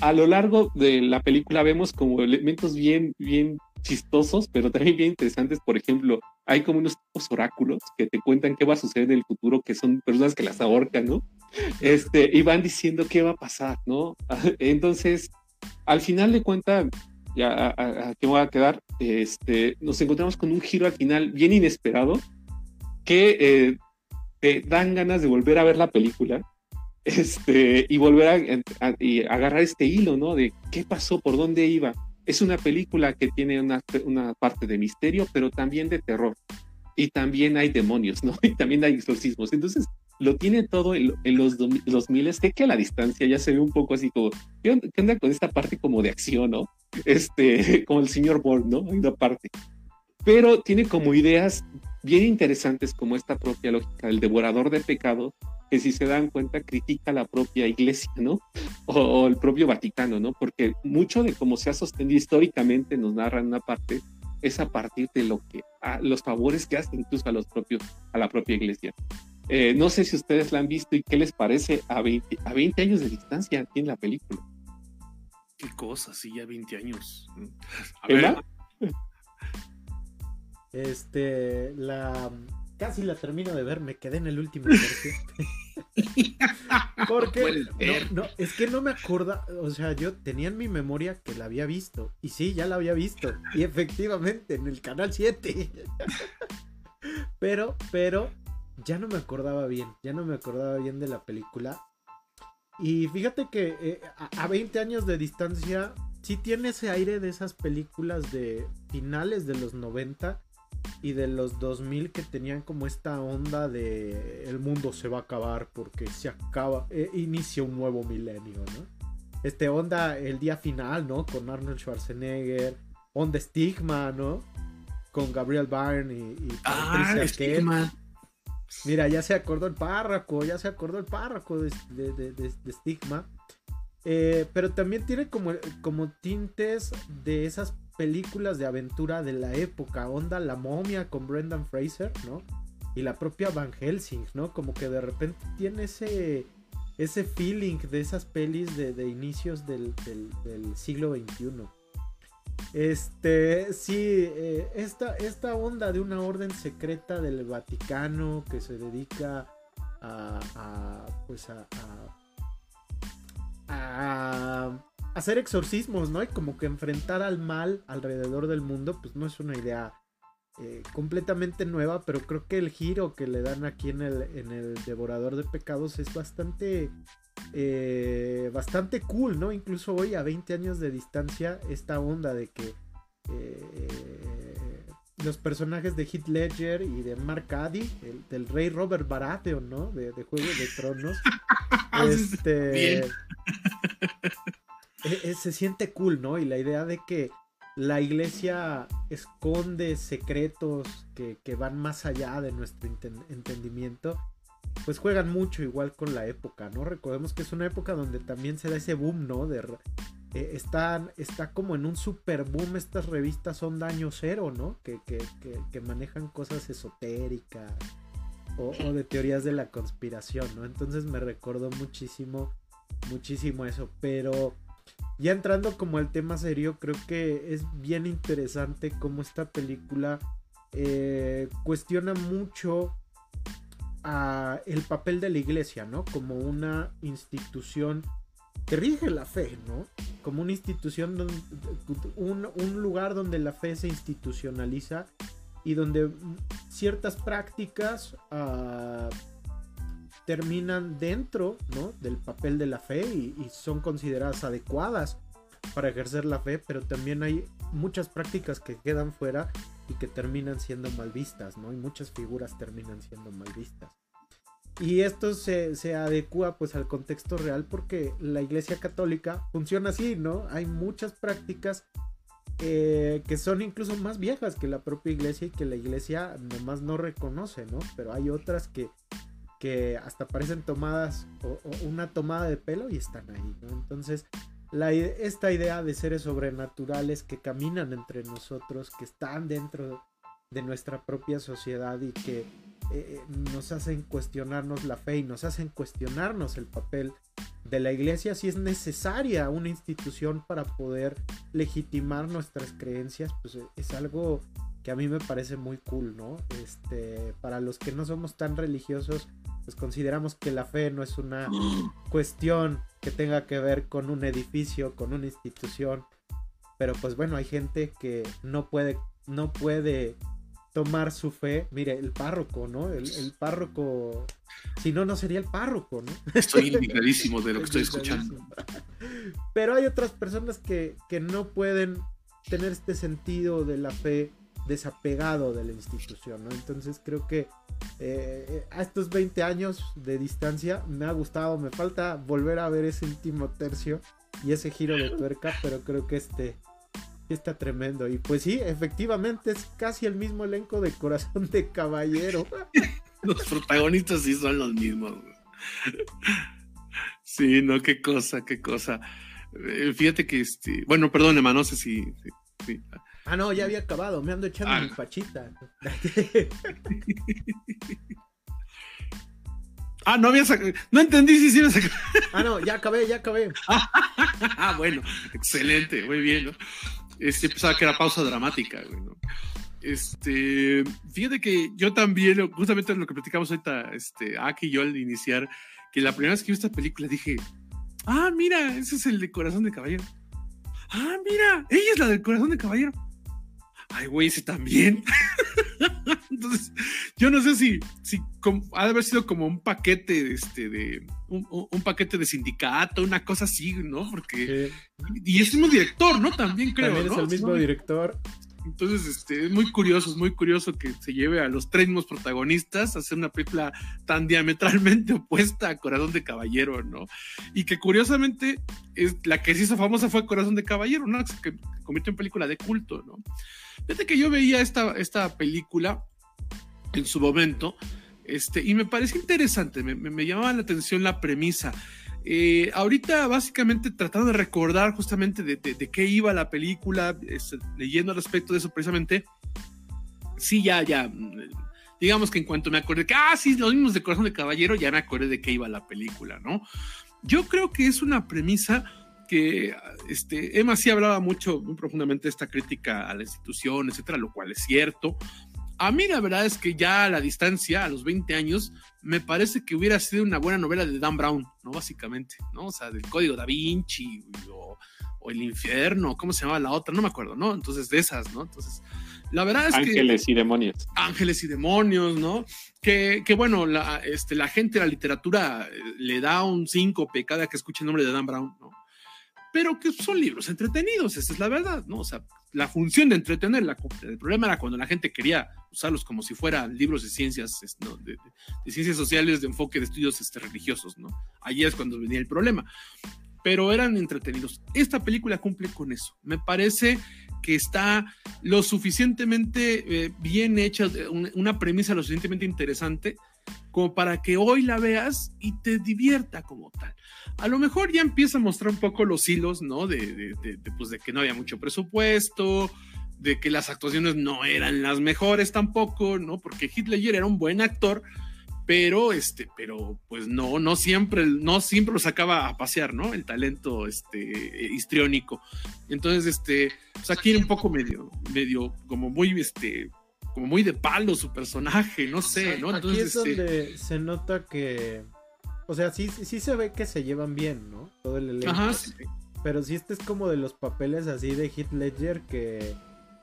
A lo largo de la película vemos como elementos bien, bien chistosos, pero también bien interesantes. Por ejemplo, hay como unos oráculos que te cuentan qué va a suceder en el futuro, que son personas que las ahorcan, ¿no? Este, y van diciendo qué va a pasar, ¿no? *laughs* Entonces, al final de cuentas, ya a, qué me voy a quedar, este, nos encontramos con un giro al final bien inesperado que eh, te dan ganas de volver a ver la película este, y volver a, y agarrar este hilo, ¿no? De qué pasó, por dónde iba. Es una película que tiene una, una parte de misterio, pero también de terror. Y también hay demonios, ¿no? *laughs* Y también hay exorcismos. Entonces, lo tiene todo en, los 2000, sé que a la distancia ya se ve un poco así como, ¿qué onda, con esta parte como de acción, ¿no? Este, *laughs* como el señor Bourne, ¿no? Hay una parte. Pero tiene como ideas bien interesantes como esta propia lógica del devorador de pecado, que si se dan cuenta critica la propia iglesia, ¿no? O, el propio Vaticano, ¿no? Porque mucho de cómo se ha sostenido históricamente, nos narran una parte, es a partir de lo que, a los favores que hace incluso a los propios, a la propia iglesia. Eh, no sé si ustedes la han visto y qué les parece a 20, a 20 años de distancia aquí en la película. Qué cosa, sí, ya 20 años. A ver. Este, la casi la termino de ver, me quedé en el último tercio. *laughs* Porque no, no, es que no me acuerdo, o sea, yo tenía en mi memoria que la había visto. Y sí, ya la había visto. Y efectivamente, en el canal 7. *laughs* pero, pero, ya no me acordaba bien. Ya no me acordaba bien de la película. Y fíjate que eh, a 20 años de distancia, sí tiene ese aire de esas películas de finales de los 90 y de los 2000 que tenían como esta onda de el mundo se va a acabar porque se acaba, eh, inicia un nuevo milenio, ¿no? Este onda el día final, ¿no? Con Arnold Schwarzenegger, onda estigma, ¿no? Con Gabriel Byrne y, y ah, estigma. Mira, ya se acordó el párroco, ya se acordó el párroco de, de, Stigma. Eh, pero también tiene como, como tintes de esas películas de aventura de la época. Onda La momia con Brendan Fraser, ¿no? Y la propia Van Helsing, ¿no? Como que de repente tiene ese, ese feeling de esas pelis de, inicios del, del siglo XXI. Este, sí, eh, esta, esta onda de una orden secreta del Vaticano que se dedica a, pues a, hacer exorcismos, ¿no? Y como que enfrentar al mal alrededor del mundo, pues no es una idea eh, completamente nueva, pero creo que el giro que le dan aquí en el, en el Devorador de Pecados es bastante eh, bastante cool, ¿no? Incluso hoy a 20 años de distancia, esta onda de que eh, los personajes de Heath Ledger y de Mark Addy, el, del rey Robert Baratheon, ¿no? De, Juego de Tronos. *laughs* este... E, e, se siente cool, ¿no? Y la idea de que la iglesia esconde secretos que, que van más allá de nuestro entendimiento pues juegan mucho igual con la época, ¿no? Recordemos que es una época donde también se da ese boom, ¿no? De, eh, están, está como en un super boom estas revistas son daño cero, ¿no? Que, que, manejan cosas esotéricas o, de teorías de la conspiración, ¿no? Entonces me recordó muchísimo, muchísimo eso, pero ya entrando como al tema serio, creo que es bien interesante cómo esta película eh, cuestiona mucho el papel de la iglesia, ¿no? Como una institución que rige la fe, ¿no? Como una institución, un, un lugar donde la fe se institucionaliza y donde ciertas prácticas uh, terminan dentro ¿no? del papel de la fe y, son consideradas adecuadas para ejercer la fe, pero también hay muchas prácticas que quedan fuera y que terminan siendo mal vistas, ¿no? Y muchas figuras terminan siendo mal vistas. Y esto se, se, adecua pues al contexto real porque la iglesia católica funciona así, ¿no? Hay muchas prácticas eh, que son incluso más viejas que la propia iglesia y que la iglesia nomás no reconoce, ¿no? Pero hay otras que, que hasta parecen tomadas o, una tomada de pelo y están ahí. Entonces esta idea de seres sobrenaturales que caminan entre nosotros, que están dentro de nuestra propia sociedad y que eh, nos hacen cuestionarnos la fe y nos hacen cuestionarnos el papel de la iglesia si es necesaria una institución para poder legitimar nuestras creencias, pues eh, es algo que a mí me parece muy cool, ¿no? Este, para los que no somos tan religiosos, pues consideramos que la fe no es una cuestión que tenga que ver con un edificio, con una institución. Pero pues bueno, hay gente que no puede, no puede tomar su fe. Mire, el párroco, ¿no? El, párroco, si no, no sería el párroco, ¿no? Estoy *laughs* indignadísimo de lo que estoy escuchando. Pero hay otras personas que, que no pueden tener este sentido de la fe desapegado de la institución, ¿no? Entonces creo que eh, a estos 20 años de distancia me ha gustado, me falta volver a ver ese último tercio y ese giro de tuerca, pero creo que este está tremendo. Y pues sí, efectivamente es casi el mismo elenco de Corazón de Caballero. *laughs* los protagonistas sí son los mismos. Sí, no, qué cosa, qué cosa. Eh, fíjate que este, bueno, perdón, no sé si, Ah, no, ya había acabado, me ando echando ah. mi pachita. *laughs* ah, no había sacado. No entendí si sí sacar. ah, no, ya acabé, ya acabé. *laughs* ah, bueno, excelente, muy bien, ¿no? Este, pensaba que era pausa dramática, güey, ¿no? Este, fíjate que yo también, justamente lo que platicamos ahorita, este, Aki y yo al iniciar, que la primera vez que vi esta película dije, ah, mira, ese es el de Corazón de Caballero. Ah, mira, ella es la del Corazón de Caballero. Ay, güey, ese también. *laughs* Entonces, yo no sé si, si ha de haber sido como un paquete, este, de, un, un, paquete de sindicato, una cosa así, ¿no? Porque, y es el mismo director, ¿no? También creo. También es el mismo director. Entonces, este, es muy curioso, es muy curioso que se lleve a los tres mismos protagonistas a hacer una película tan diametralmente *laughs* opuesta a Corazón de Caballero, ¿no? Y que curiosamente es, la que se hizo famosa fue Corazón de Caballero, ¿no? Que se convirtió en película de culto, ¿no? Fíjate que yo veía esta, esta película en su momento, este, y me pareció interesante, me, me llamaba la atención la premisa. Eh, ahorita básicamente tratando de recordar justamente de, qué iba la película, leyendo al respecto de eso precisamente, sí, ya, ya, digamos que en cuanto me acordé que, ah, sí, los mismos de Corazón de Caballero, ya me acordé de qué iba la película, ¿no? Yo creo que es una premisa que este, Emma sí hablaba mucho, muy profundamente de esta crítica a la institución, etcétera, lo cual es cierto. A mí la verdad es que ya a la distancia, a los 20 años, me parece que hubiera sido una buena novela de Dan Brown, ¿no? Básicamente, ¿no? O sea, del Código da Vinci o, El Infierno, ¿cómo se llamaba la otra? No me acuerdo, ¿no? Entonces, de esas, ¿no? Entonces, la verdad es que... Ángeles y demonios. Ángeles y demonios, ¿no? Que, que bueno, la, este, la gente de la literatura eh, le da un síncope cada que escucha el nombre de Dan Brown, ¿no? Pero que son libros entretenidos, esa es la verdad, ¿no? O sea, la función de entretenerla. El problema era cuando la gente quería usarlos como si fueran libros de ciencias, de, ciencias sociales de enfoque de estudios este, religiosos, ¿no? Ahí es cuando venía el problema. Pero eran entretenidos. Esta película cumple con eso. Me parece que está lo suficientemente eh, bien hecha, una premisa lo suficientemente interesante como para que hoy la veas y te divierta como tal a lo mejor ya empieza a mostrar un poco los hilos, ¿no? De, pues de que no había mucho presupuesto, de que las actuaciones no eran las mejores tampoco, ¿no? Porque Hitler era un buen actor, pero este, pero pues no, no siempre, no siempre lo sacaba a pasear, ¿no? El talento este histriónico. Entonces, este, pues aquí era un poco medio, medio, como muy, este, como muy de palo su personaje, no sé, ¿no? Entonces, aquí es este donde se nota que o sea, sí, sí se ve que se llevan bien, ¿no? Todo el elenco. Ajá. Pero sí este es como de los papeles así de Hit Ledger que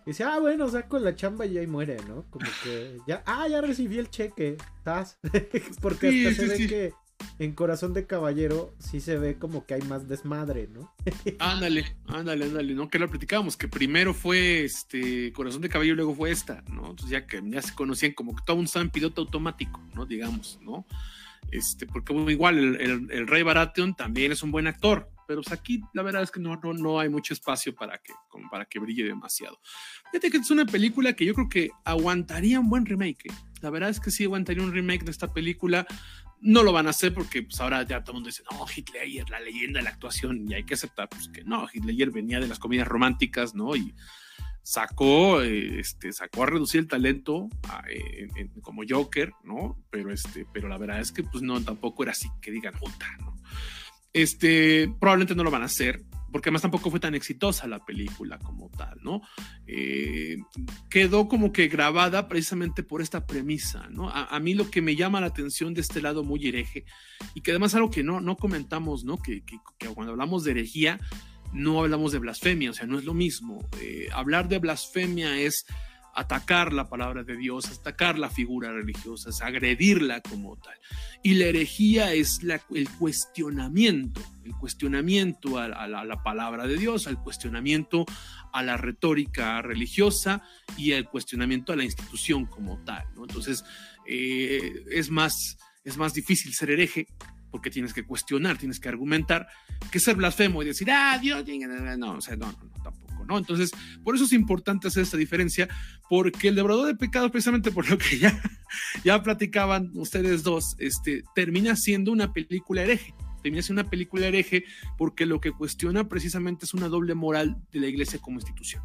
dice, ah, bueno, saco la chamba y ahí muere, ¿no? Como que ya, ah, ya recibí el cheque, ¿estás? *laughs* Porque hasta se ve que en Corazón de Caballero sí se ve como que hay más desmadre, ¿no? *laughs* ándale, ándale, ándale, ¿no? Que lo platicábamos, que primero fue este Corazón de Caballero y luego fue esta, ¿no? Entonces ya que ya se conocían como que todo un en piloto automático, ¿no? Digamos, ¿no? Este, porque igual el, Rey Baratheon también es un buen actor, pero pues, aquí la verdad es que no, no, no hay mucho espacio para que, como para que brille demasiado. Fíjate que es una película que yo creo que aguantaría un buen remake. ¿eh? La verdad es que sí aguantaría un remake de esta película. No lo van a hacer porque pues, ahora ya todo el mundo dice, no, Hitler, la leyenda de la actuación, y hay que aceptar pues, que no, Hitler venía de las comedias románticas, ¿no? Y sacó, eh, este, sacó a reducir el talento como Joker, ¿no? Pero, este, pero la verdad es que pues no, tampoco era así que digan puta, ¿no? Este, probablemente no lo van a hacer, porque además tampoco fue tan exitosa la película como tal, ¿no? Eh, quedó como que grabada precisamente por esta premisa, ¿no? A, mí lo que me llama la atención de este lado muy hereje, y que además algo que no, no comentamos, ¿no? Que, que, cuando hablamos de herejía, no hablamos de blasfemia, o sea, no es lo mismo. Eh, hablar de blasfemia es atacar la palabra de Dios, atacar la figura religiosa, es agredirla como tal. Y la herejía es el cuestionamiento, el cuestionamiento a, la, palabra de Dios, al cuestionamiento a la retórica religiosa y el cuestionamiento a la institución como tal. Entonces, eh, es, más, es más difícil ser hereje porque tienes que cuestionar, tienes que argumentar, que ser blasfemo y decir, ah, Dios, no, o sea, no, no, ¿no? Entonces, por eso es importante hacer esta diferencia, porque el devorador de pecados, precisamente por lo que ya, *laughs* ya platicaban ustedes dos, este, termina siendo una película hereje. Termina siendo una película hereje porque lo que cuestiona precisamente es una doble moral de la iglesia como institución.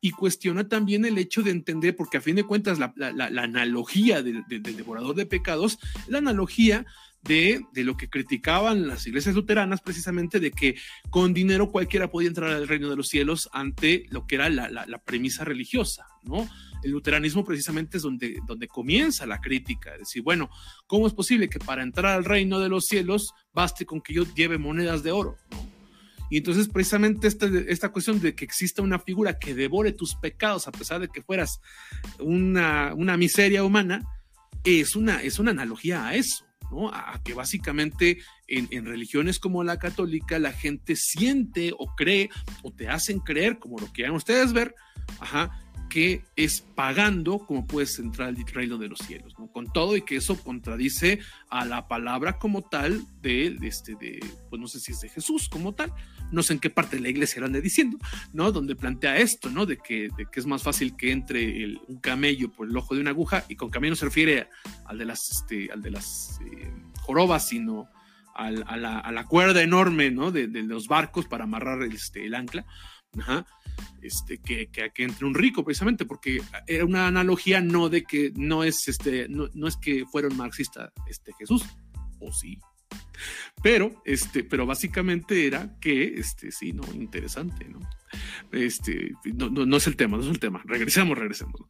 Y cuestiona también el hecho de entender, porque a fin de cuentas la, analogía del, del, devorador de pecados, la analogía de, de, lo que criticaban las iglesias luteranas, precisamente de que con dinero cualquiera podía entrar al reino de los cielos ante lo que era la, la, premisa religiosa, ¿no? El luteranismo precisamente es donde, donde comienza la crítica, es decir, bueno, ¿cómo es posible que para entrar al reino de los cielos baste con que yo lleve monedas de oro? ¿no? Y entonces precisamente esta, esta cuestión de que exista una figura que devore tus pecados a pesar de que fueras una, una miseria humana, es una, es una analogía a eso. ¿No? A que básicamente en, religiones como la católica la gente siente o cree o te hacen creer, como lo quieran ustedes ver, que es pagando como puedes entrar al reino de los cielos. Con todo y que eso contradice a la palabra como tal de, este, de, pues no sé si es de Jesús como tal, no sé en qué parte de la iglesia lo ande diciendo, ¿no? Donde plantea esto, ¿no? De que, de que es más fácil que entre el, un camello por el ojo de una aguja, y con camello no se refiere al de las, este, al de las eh, jorobas, sino al, a, la, a, la, cuerda enorme, ¿no? De, de los barcos para amarrar este, el ancla. Ajá este, que, que, que, entre un rico, precisamente, porque era una analogía no de que no es, este, no, no es que fuera un marxista este, Jesús, o sí. Pero, este, pero básicamente era que, este, sí, no, interesante, ¿no? Este, no, no, no es el tema, no es el tema. Regresemos, regresemos.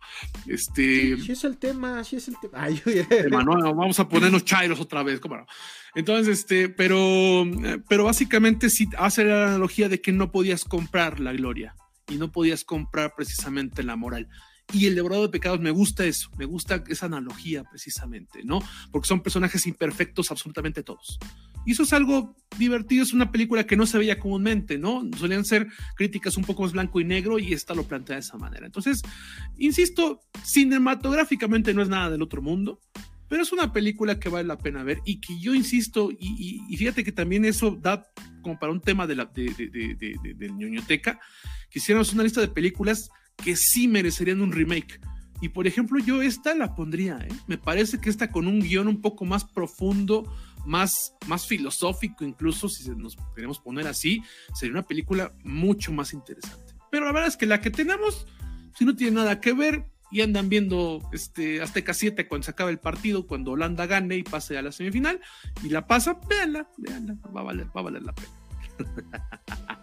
Este, sí, sí es el tema, sí es el tema. Ay, tema no, vamos a ponernos chairos otra vez, ¿cómo? Entonces, este, pero, pero básicamente sí hace la analogía de que no podías comprar la gloria y no podías comprar precisamente la moral. Y el devorador de pecados me gusta eso, me gusta esa analogía precisamente, ¿no? Porque son personajes imperfectos absolutamente todos. Y eso es algo divertido, es una película que no se veía comúnmente, ¿no? Solían ser críticas un poco más blanco y negro y esta lo plantea de esa manera. Entonces, insisto, cinematográficamente no es nada del otro mundo, pero es una película que vale la pena ver y que yo insisto, y, y, fíjate que también eso da como para un tema de la de, de, de, de, de ñoñoteca, quisiéramos una lista de películas que sí merecerían un remake. Y por ejemplo, yo esta la pondría, ¿eh? me parece que esta con un guion un poco más profundo, más, más filosófico, incluso si nos queremos poner así, sería una película mucho más interesante. Pero la verdad es que la que tenemos, si no tiene nada que ver, y andan viendo este Azteca 7 cuando se acaba el partido, cuando Holanda gane y pase a la semifinal, y la pasa, véanla, véanla, va a valer, va a valer la pena. *laughs*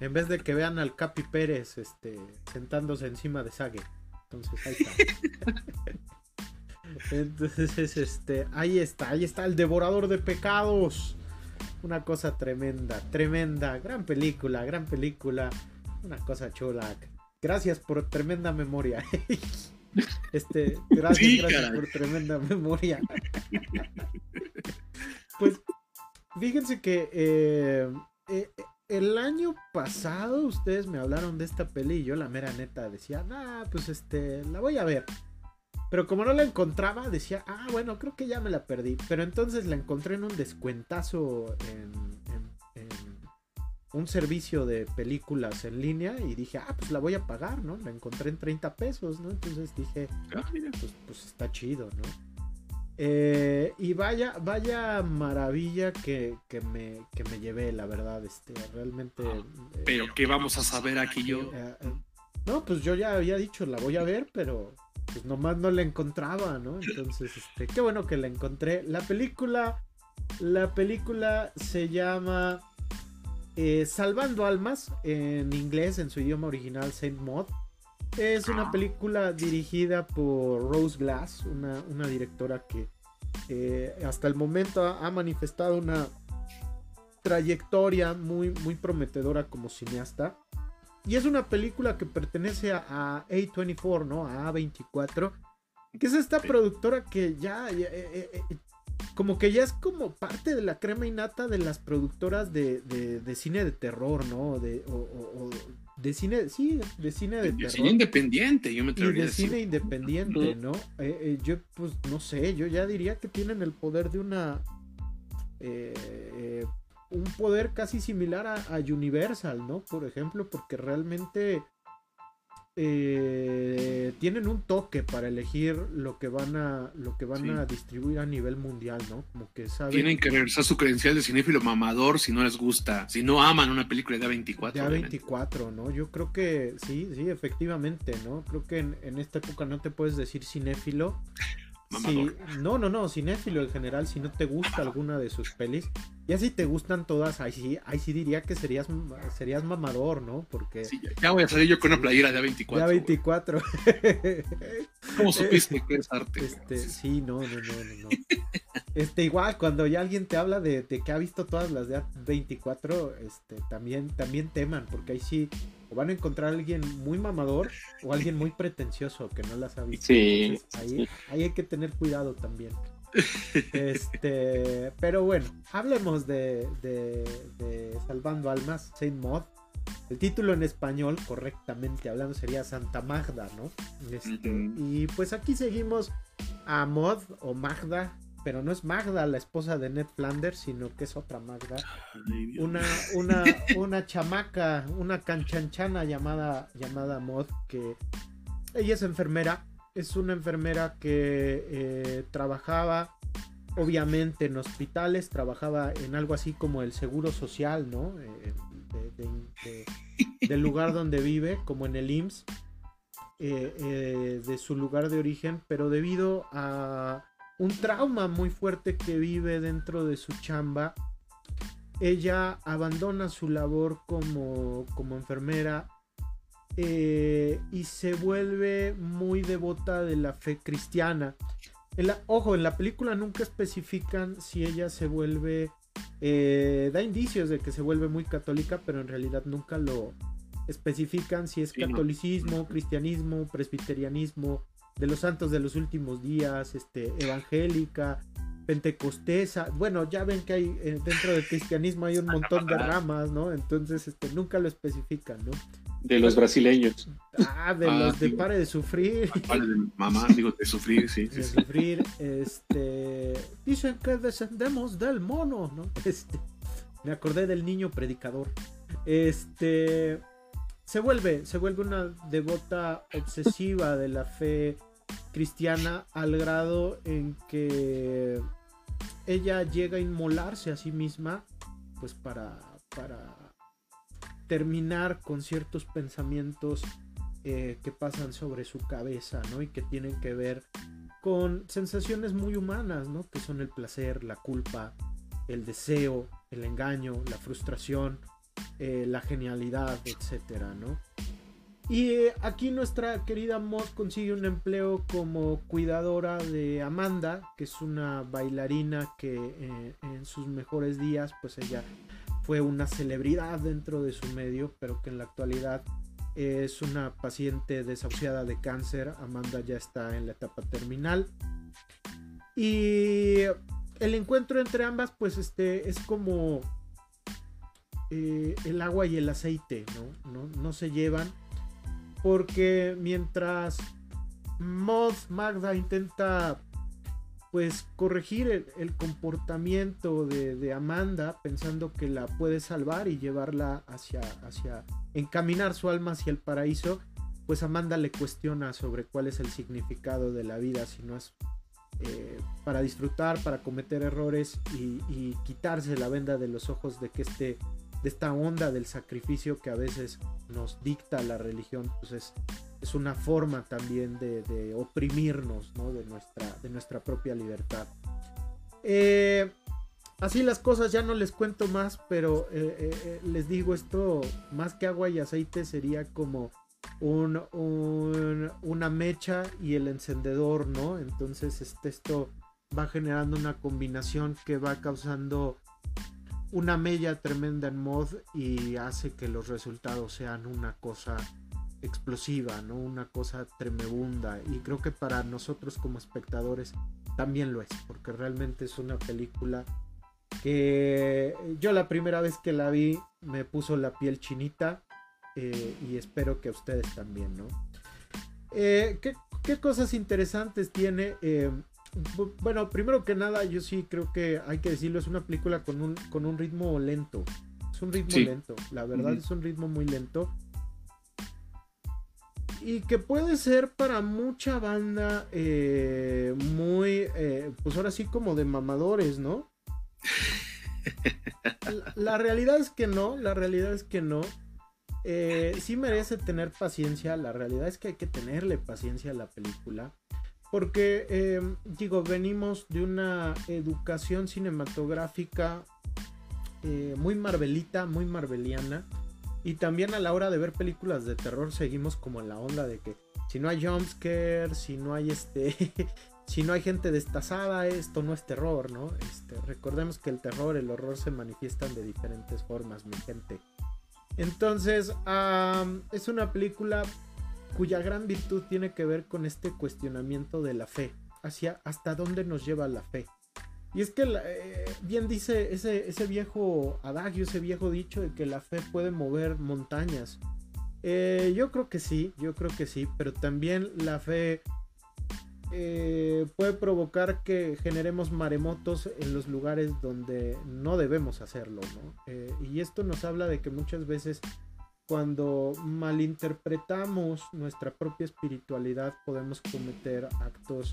En vez de que vean al Capi Pérez este, sentándose encima de Sague. Entonces ahí está. *laughs* Entonces, este, ahí está, ahí está el devorador de pecados. Una cosa tremenda, tremenda, gran película, gran película. Una cosa chula. Gracias por tremenda memoria. *laughs* Este, gracias, sí, gracias por tremenda memoria. Pues, fíjense que eh, eh, el año pasado ustedes me hablaron de esta peli y yo la mera neta decía, ah, pues este, la voy a ver. Pero como no la encontraba, decía, ah, bueno, creo que ya me la perdí. Pero entonces la encontré en un descuentazo en, en, en un servicio de películas en línea y dije, ah, pues la voy a pagar, ¿no? La encontré en 30 pesos, ¿no? Entonces dije, ah, pues, pues está chido, ¿no? Eh, y vaya, vaya maravilla que, que, me, que me llevé, la verdad, este, realmente. Ah, pero eh, ¿qué vamos a saber aquí yo? Eh, no, pues yo ya había dicho, la voy a ver, pero pues nomás no la encontraba, ¿no? Entonces, este, qué bueno que la encontré. La película, la película se llama Salvando Almas, en inglés, en su idioma original, Saint Maud. Es una película dirigida por Rose Glass, una, una directora que eh, hasta el momento ha, ha, manifestado una trayectoria muy, muy prometedora como cineasta. Y es una película que pertenece a, a A24, ¿no? A A24. Que es esta sí. productora que ya, ya eh, eh, como que ya es como parte de la crema innata de las productoras de, de, de cine de terror, ¿no? De, o, o, de cine, sí, de cine de, de terror. cine independiente, yo me atrevería y de cine independiente, ¿no? Eh, eh, yo, pues, no sé, yo ya diría que tienen el poder de una... Eh, un poder casi similar a, a, Universal, ¿no? Por ejemplo, porque realmente eh, tienen un toque para elegir lo que van a lo que van sí. a distribuir a nivel mundial, ¿no? Como que saben tienen que regresar su credencial de cinéfilo mamador si no les gusta, si no aman una película de A24. De A24, ¿no? Yo creo que sí, sí, efectivamente, ¿no? Creo que en, en esta época no te puedes decir cinéfilo Sí, no, no, no, cinéfilo en general, si no te gusta alguna de sus pelis, ya si te gustan todas, ahí sí, ahí sí diría que serías, serías mamador, ¿no? Porque... Sí, ya voy a salir yo con una playera de A24. De 24 ¿Cómo *laughs* supiste que es arte? Este, sí, no, no, no, no. Este, igual, cuando ya alguien te habla de, que ha visto todas las de A24, este, también, también teman, porque ahí sí o van a encontrar a alguien muy mamador o alguien muy pretencioso que no las ha visto. Sí. ahí, hay que tener cuidado también. Este, *laughs* pero bueno, hablemos de, de, Salvando Almas, Saint Maud. El título en español, correctamente hablando, sería Santa Magda, ¿no? Este, y pues aquí seguimos a Maud o Magda, pero no es Magda, la esposa de Ned Flanders, sino que es otra Magda. una, una, *laughs* una chamaca, una canchanchana llamada, llamada Mod, que ella es enfermera, es una enfermera que eh, trabajaba obviamente en hospitales, trabajaba en algo así como el seguro social, ¿no? Eh, del lugar donde vive, como en el IMSS, eh, de su lugar de origen, pero debido a un trauma muy fuerte que vive dentro de su chamba. Ella abandona su labor como, como enfermera eh, y se vuelve muy devota de la fe cristiana. ojo, en la película nunca especifican si ella se vuelve, eh, da indicios de que se vuelve muy católica, pero en realidad nunca lo especifican si es catolicismo, cristianismo, presbiterianismo, de los santos de los últimos días, este, evangélica, pentecostesa. Bueno, ya ven que hay eh, dentro del cristianismo hay un montón de ramas, ¿no? Entonces, este, nunca lo especifican, ¿no? De los brasileños. Ah, de ah, los de pare de sufrir. Pare de mamá, digo, de sufrir, sí. De sufrir, este. Dicen que descendemos del mono, ¿no? Este. Me acordé del niño predicador. Este. Se vuelve, se vuelve una devota obsesiva de la fe cristiana al grado en que ella llega a inmolarse a sí misma pues para, para terminar con ciertos pensamientos eh, que pasan sobre su cabeza, ¿no? Y que tienen que ver con sensaciones muy humanas, ¿no? Que son el placer, la culpa, el deseo, el engaño, la frustración, eh, la genialidad, etcétera, ¿no? Y eh, aquí nuestra querida Mod consigue un empleo como cuidadora de Amanda, que es una bailarina que eh, en sus mejores días, pues ella fue una celebridad dentro de su medio, pero que en la actualidad es una paciente desahuciada de cáncer. Amanda ya está en la etapa terminal. Y el encuentro entre ambas, pues este, es como eh, el agua y el aceite, ¿no? No, no se llevan porque mientras Mod Magda intenta pues corregir el, comportamiento de, Amanda pensando que la puede salvar y llevarla hacia, hacia encaminar su alma hacia el paraíso, pues Amanda le cuestiona sobre cuál es el significado de la vida, si no es eh, para disfrutar, para cometer errores y, y, quitarse la venda de los ojos de que este de esta onda del sacrificio que a veces nos dicta la religión, pues es, una forma también de, oprimirnos de, nuestra, de nuestra propia libertad. Eh, así las cosas, ya no les cuento más, pero eh, eh, les digo esto, más que agua y aceite sería como un, una mecha y el encendedor, ¿no? Entonces este, esto va generando una combinación que va causando una mella tremenda en mod y hace que los resultados sean una cosa explosiva, ¿no? Una cosa tremebunda. Y creo que para nosotros como espectadores también lo es, porque realmente es una película que yo la primera vez que la vi me puso la piel chinita eh, y espero que ustedes también, ¿no? Eh, ¿qué, cosas interesantes tiene? Eh, bueno, primero que nada, yo sí creo que hay que decirlo, es una película con un, con un ritmo lento. Es un ritmo lento, la verdad es un ritmo muy lento. Y que puede ser para mucha banda eh, muy, eh, pues ahora sí como de mamadores, ¿no? *laughs* La, realidad es que no, la realidad es que no. Eh, sí merece tener paciencia, la realidad es que hay que tenerle paciencia a la película porque, eh, digo, venimos de una educación cinematográfica eh, muy marvelita, muy marveliana. Y también a la hora de ver películas de terror seguimos como en la onda de que si no hay jumpscare, si no hay este, *laughs* si no hay gente destazada, esto no es terror, ¿no? Este, recordemos que el terror, el horror se manifiestan de diferentes formas, mi gente. Entonces, es una película cuya gran virtud tiene que ver con este cuestionamiento de la fe, hacia hasta dónde nos lleva la fe. Y es que eh, bien dice ese, ese viejo adagio, ese viejo dicho de que la fe puede mover montañas. Eh, yo creo que sí, yo creo que sí, pero también la fe eh, puede provocar que generemos maremotos en los lugares donde no debemos hacerlo, ¿no? y esto nos habla de que muchas veces cuando malinterpretamos nuestra propia espiritualidad podemos cometer actos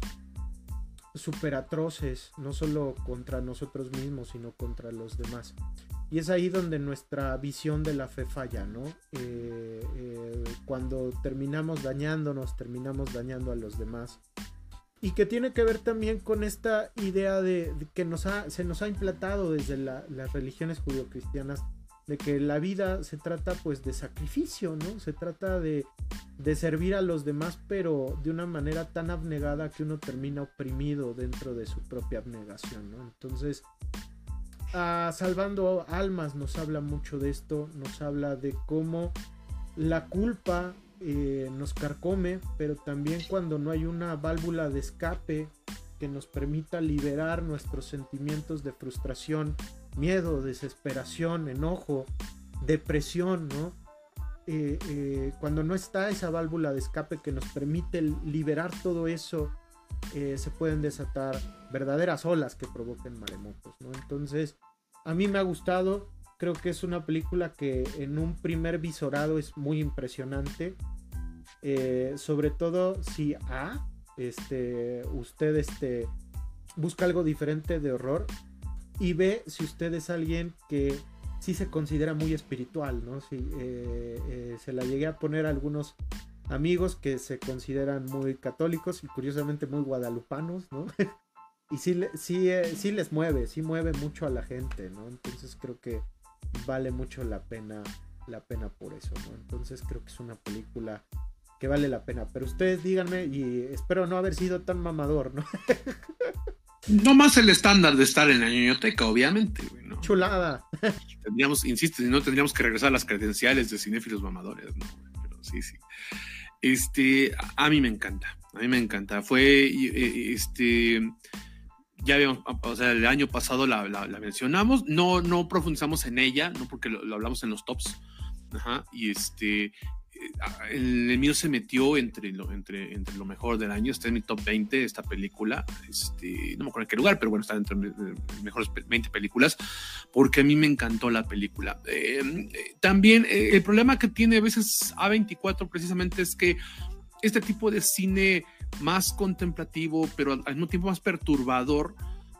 súper atroces, no solo contra nosotros mismos, sino contra los demás. Y es ahí donde nuestra visión de la fe falla, ¿no? Eh, eh, cuando terminamos dañándonos, terminamos dañando a los demás. Y que tiene que ver también con esta idea de, que nos se nos ha implantado desde las religiones judio-cristianas de que la vida se trata pues de sacrificio, ¿no? Se trata de, de, servir a los demás, pero de una manera tan abnegada que uno termina oprimido dentro de su propia abnegación, ¿no? Entonces, Salvando Almas nos habla mucho de esto, nos habla de cómo la culpa eh, nos carcome, pero también cuando no hay una válvula de escape que nos permita liberar nuestros sentimientos de frustración, miedo, desesperación, enojo, depresión, ¿no? Eh, eh, cuando no está esa válvula de escape que nos permite liberar todo eso, eh, se pueden desatar verdaderas olas que provoquen maremotos, ¿no? Entonces, a mí me ha gustado, creo que es una película que en un primer visorado es muy impresionante, sobre todo si A, este, usted este, busca algo diferente de horror, y ve si usted es alguien que sí se considera muy espiritual, ¿no? Si eh, eh, se la llegué a poner a algunos amigos que se consideran muy católicos y curiosamente muy guadalupanos, ¿no? *laughs* y sí, sí, eh, sí les mueve, sí mueve mucho a la gente, ¿no? Entonces creo que vale mucho la pena, la pena por eso, ¿no? Entonces creo que es una película que vale la pena. Pero ustedes díganme y espero no haber sido tan mamador, ¿no? *laughs* No más el estándar de estar en la biblioteca, obviamente, Chulada. Tendríamos, insisto, no tendríamos que regresar a las credenciales de cinéfilos mamadores, ¿no? Pero sí, sí. Este, a mí me encanta, a mí me encanta. Fue, eh, este, ya habíamos, o sea, el año pasado la, mencionamos, no, no profundizamos en ella, no porque lo, lo hablamos en los tops, Ajá, y este, el mío se metió entre lo, entre, entre lo mejor del año. Está en mi top 20 esta película. Este, no me acuerdo en qué lugar, pero bueno, está entre las mejores 20 películas porque a mí me encantó la película. Em, eh, también eh, el problema que tiene a veces A24 precisamente es que este tipo de cine más contemplativo, pero al mismo tiempo más perturbador,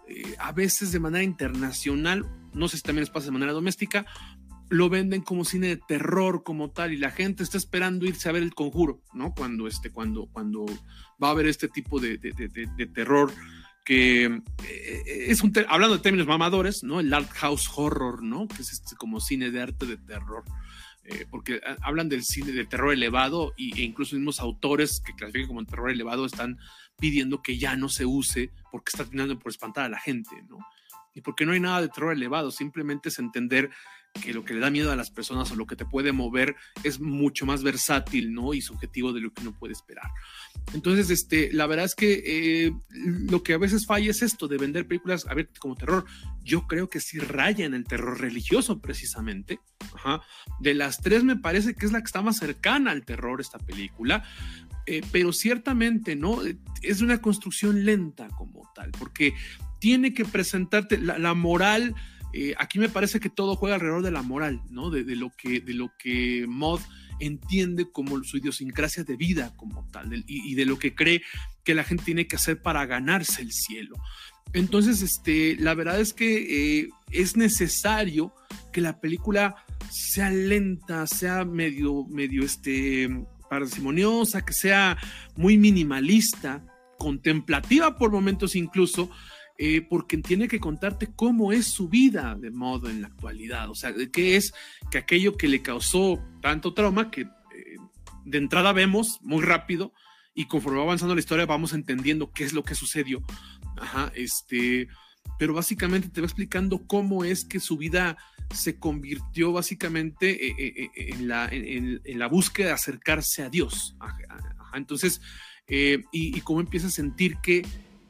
eh, a veces de manera internacional, no sé si también les pasa de manera doméstica, lo venden como cine de terror como tal y la gente está esperando irse a ver el conjuro, ¿no? Cuando, este, cuando, cuando va a haber este tipo de, terror que eh, es un, hablando de términos mamadores, ¿no? El art house horror, ¿no? Que es este como cine de arte de terror. Eh, porque hablan del cine de terror elevado y, e incluso mismos autores que clasifican como terror elevado están pidiendo que ya no se use porque está terminando por espantar a la gente, ¿no? Y porque no hay nada de terror elevado, simplemente es entender que lo que le da miedo a las personas o lo que te puede mover es mucho más versátil, ¿no? Y subjetivo de lo que uno puede esperar. Entonces, este, la verdad es que eh, lo que a veces falla es esto de vender películas, a ver, como terror. Yo creo que sí raya en el terror religioso, precisamente. De las tres me parece que es la que está más cercana al terror esta película. Eh, pero ciertamente, ¿no? Es una construcción lenta como tal, porque tiene que presentarte la moral eh, aquí me parece que todo juega alrededor de la moral, ¿no? De, lo, que, de lo que Mod entiende como su idiosincrasia de vida como tal y, de lo que cree que la gente tiene que hacer para ganarse el cielo. Entonces, este, la verdad es que eh, es necesario que la película sea lenta, sea medio, medio, este, parsimoniosa, que sea muy minimalista, contemplativa por momentos incluso, eh, porque tiene que contarte cómo es su vida de modo en la actualidad, o sea, qué es que aquello que le causó tanto trauma que eh, de entrada vemos muy rápido y conforme va avanzando la historia vamos entendiendo qué es lo que sucedió. Ajá, este, pero básicamente te va explicando cómo es que su vida se convirtió básicamente eh, en, la, en, la, búsqueda de acercarse a Dios. entonces, y, y, cómo empieza a sentir que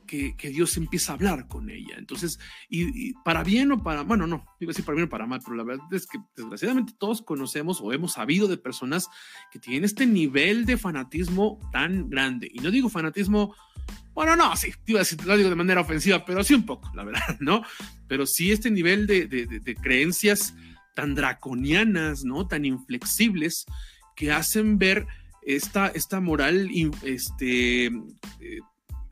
que, Dios empieza a hablar con ella. Entonces, y, para bien o para, bueno, no, iba a decir para bien o para mal, pero la verdad es que desgraciadamente todos conocemos o hemos sabido de personas que tienen este nivel de fanatismo tan grande. Y no digo fanatismo, bueno, no, sí, iba a decir, lo digo de manera ofensiva, pero sí un poco, la verdad, ¿no? Pero sí este nivel de, de, creencias tan draconianas, ¿no? Tan inflexibles que hacen ver esta, esta moral este, eh,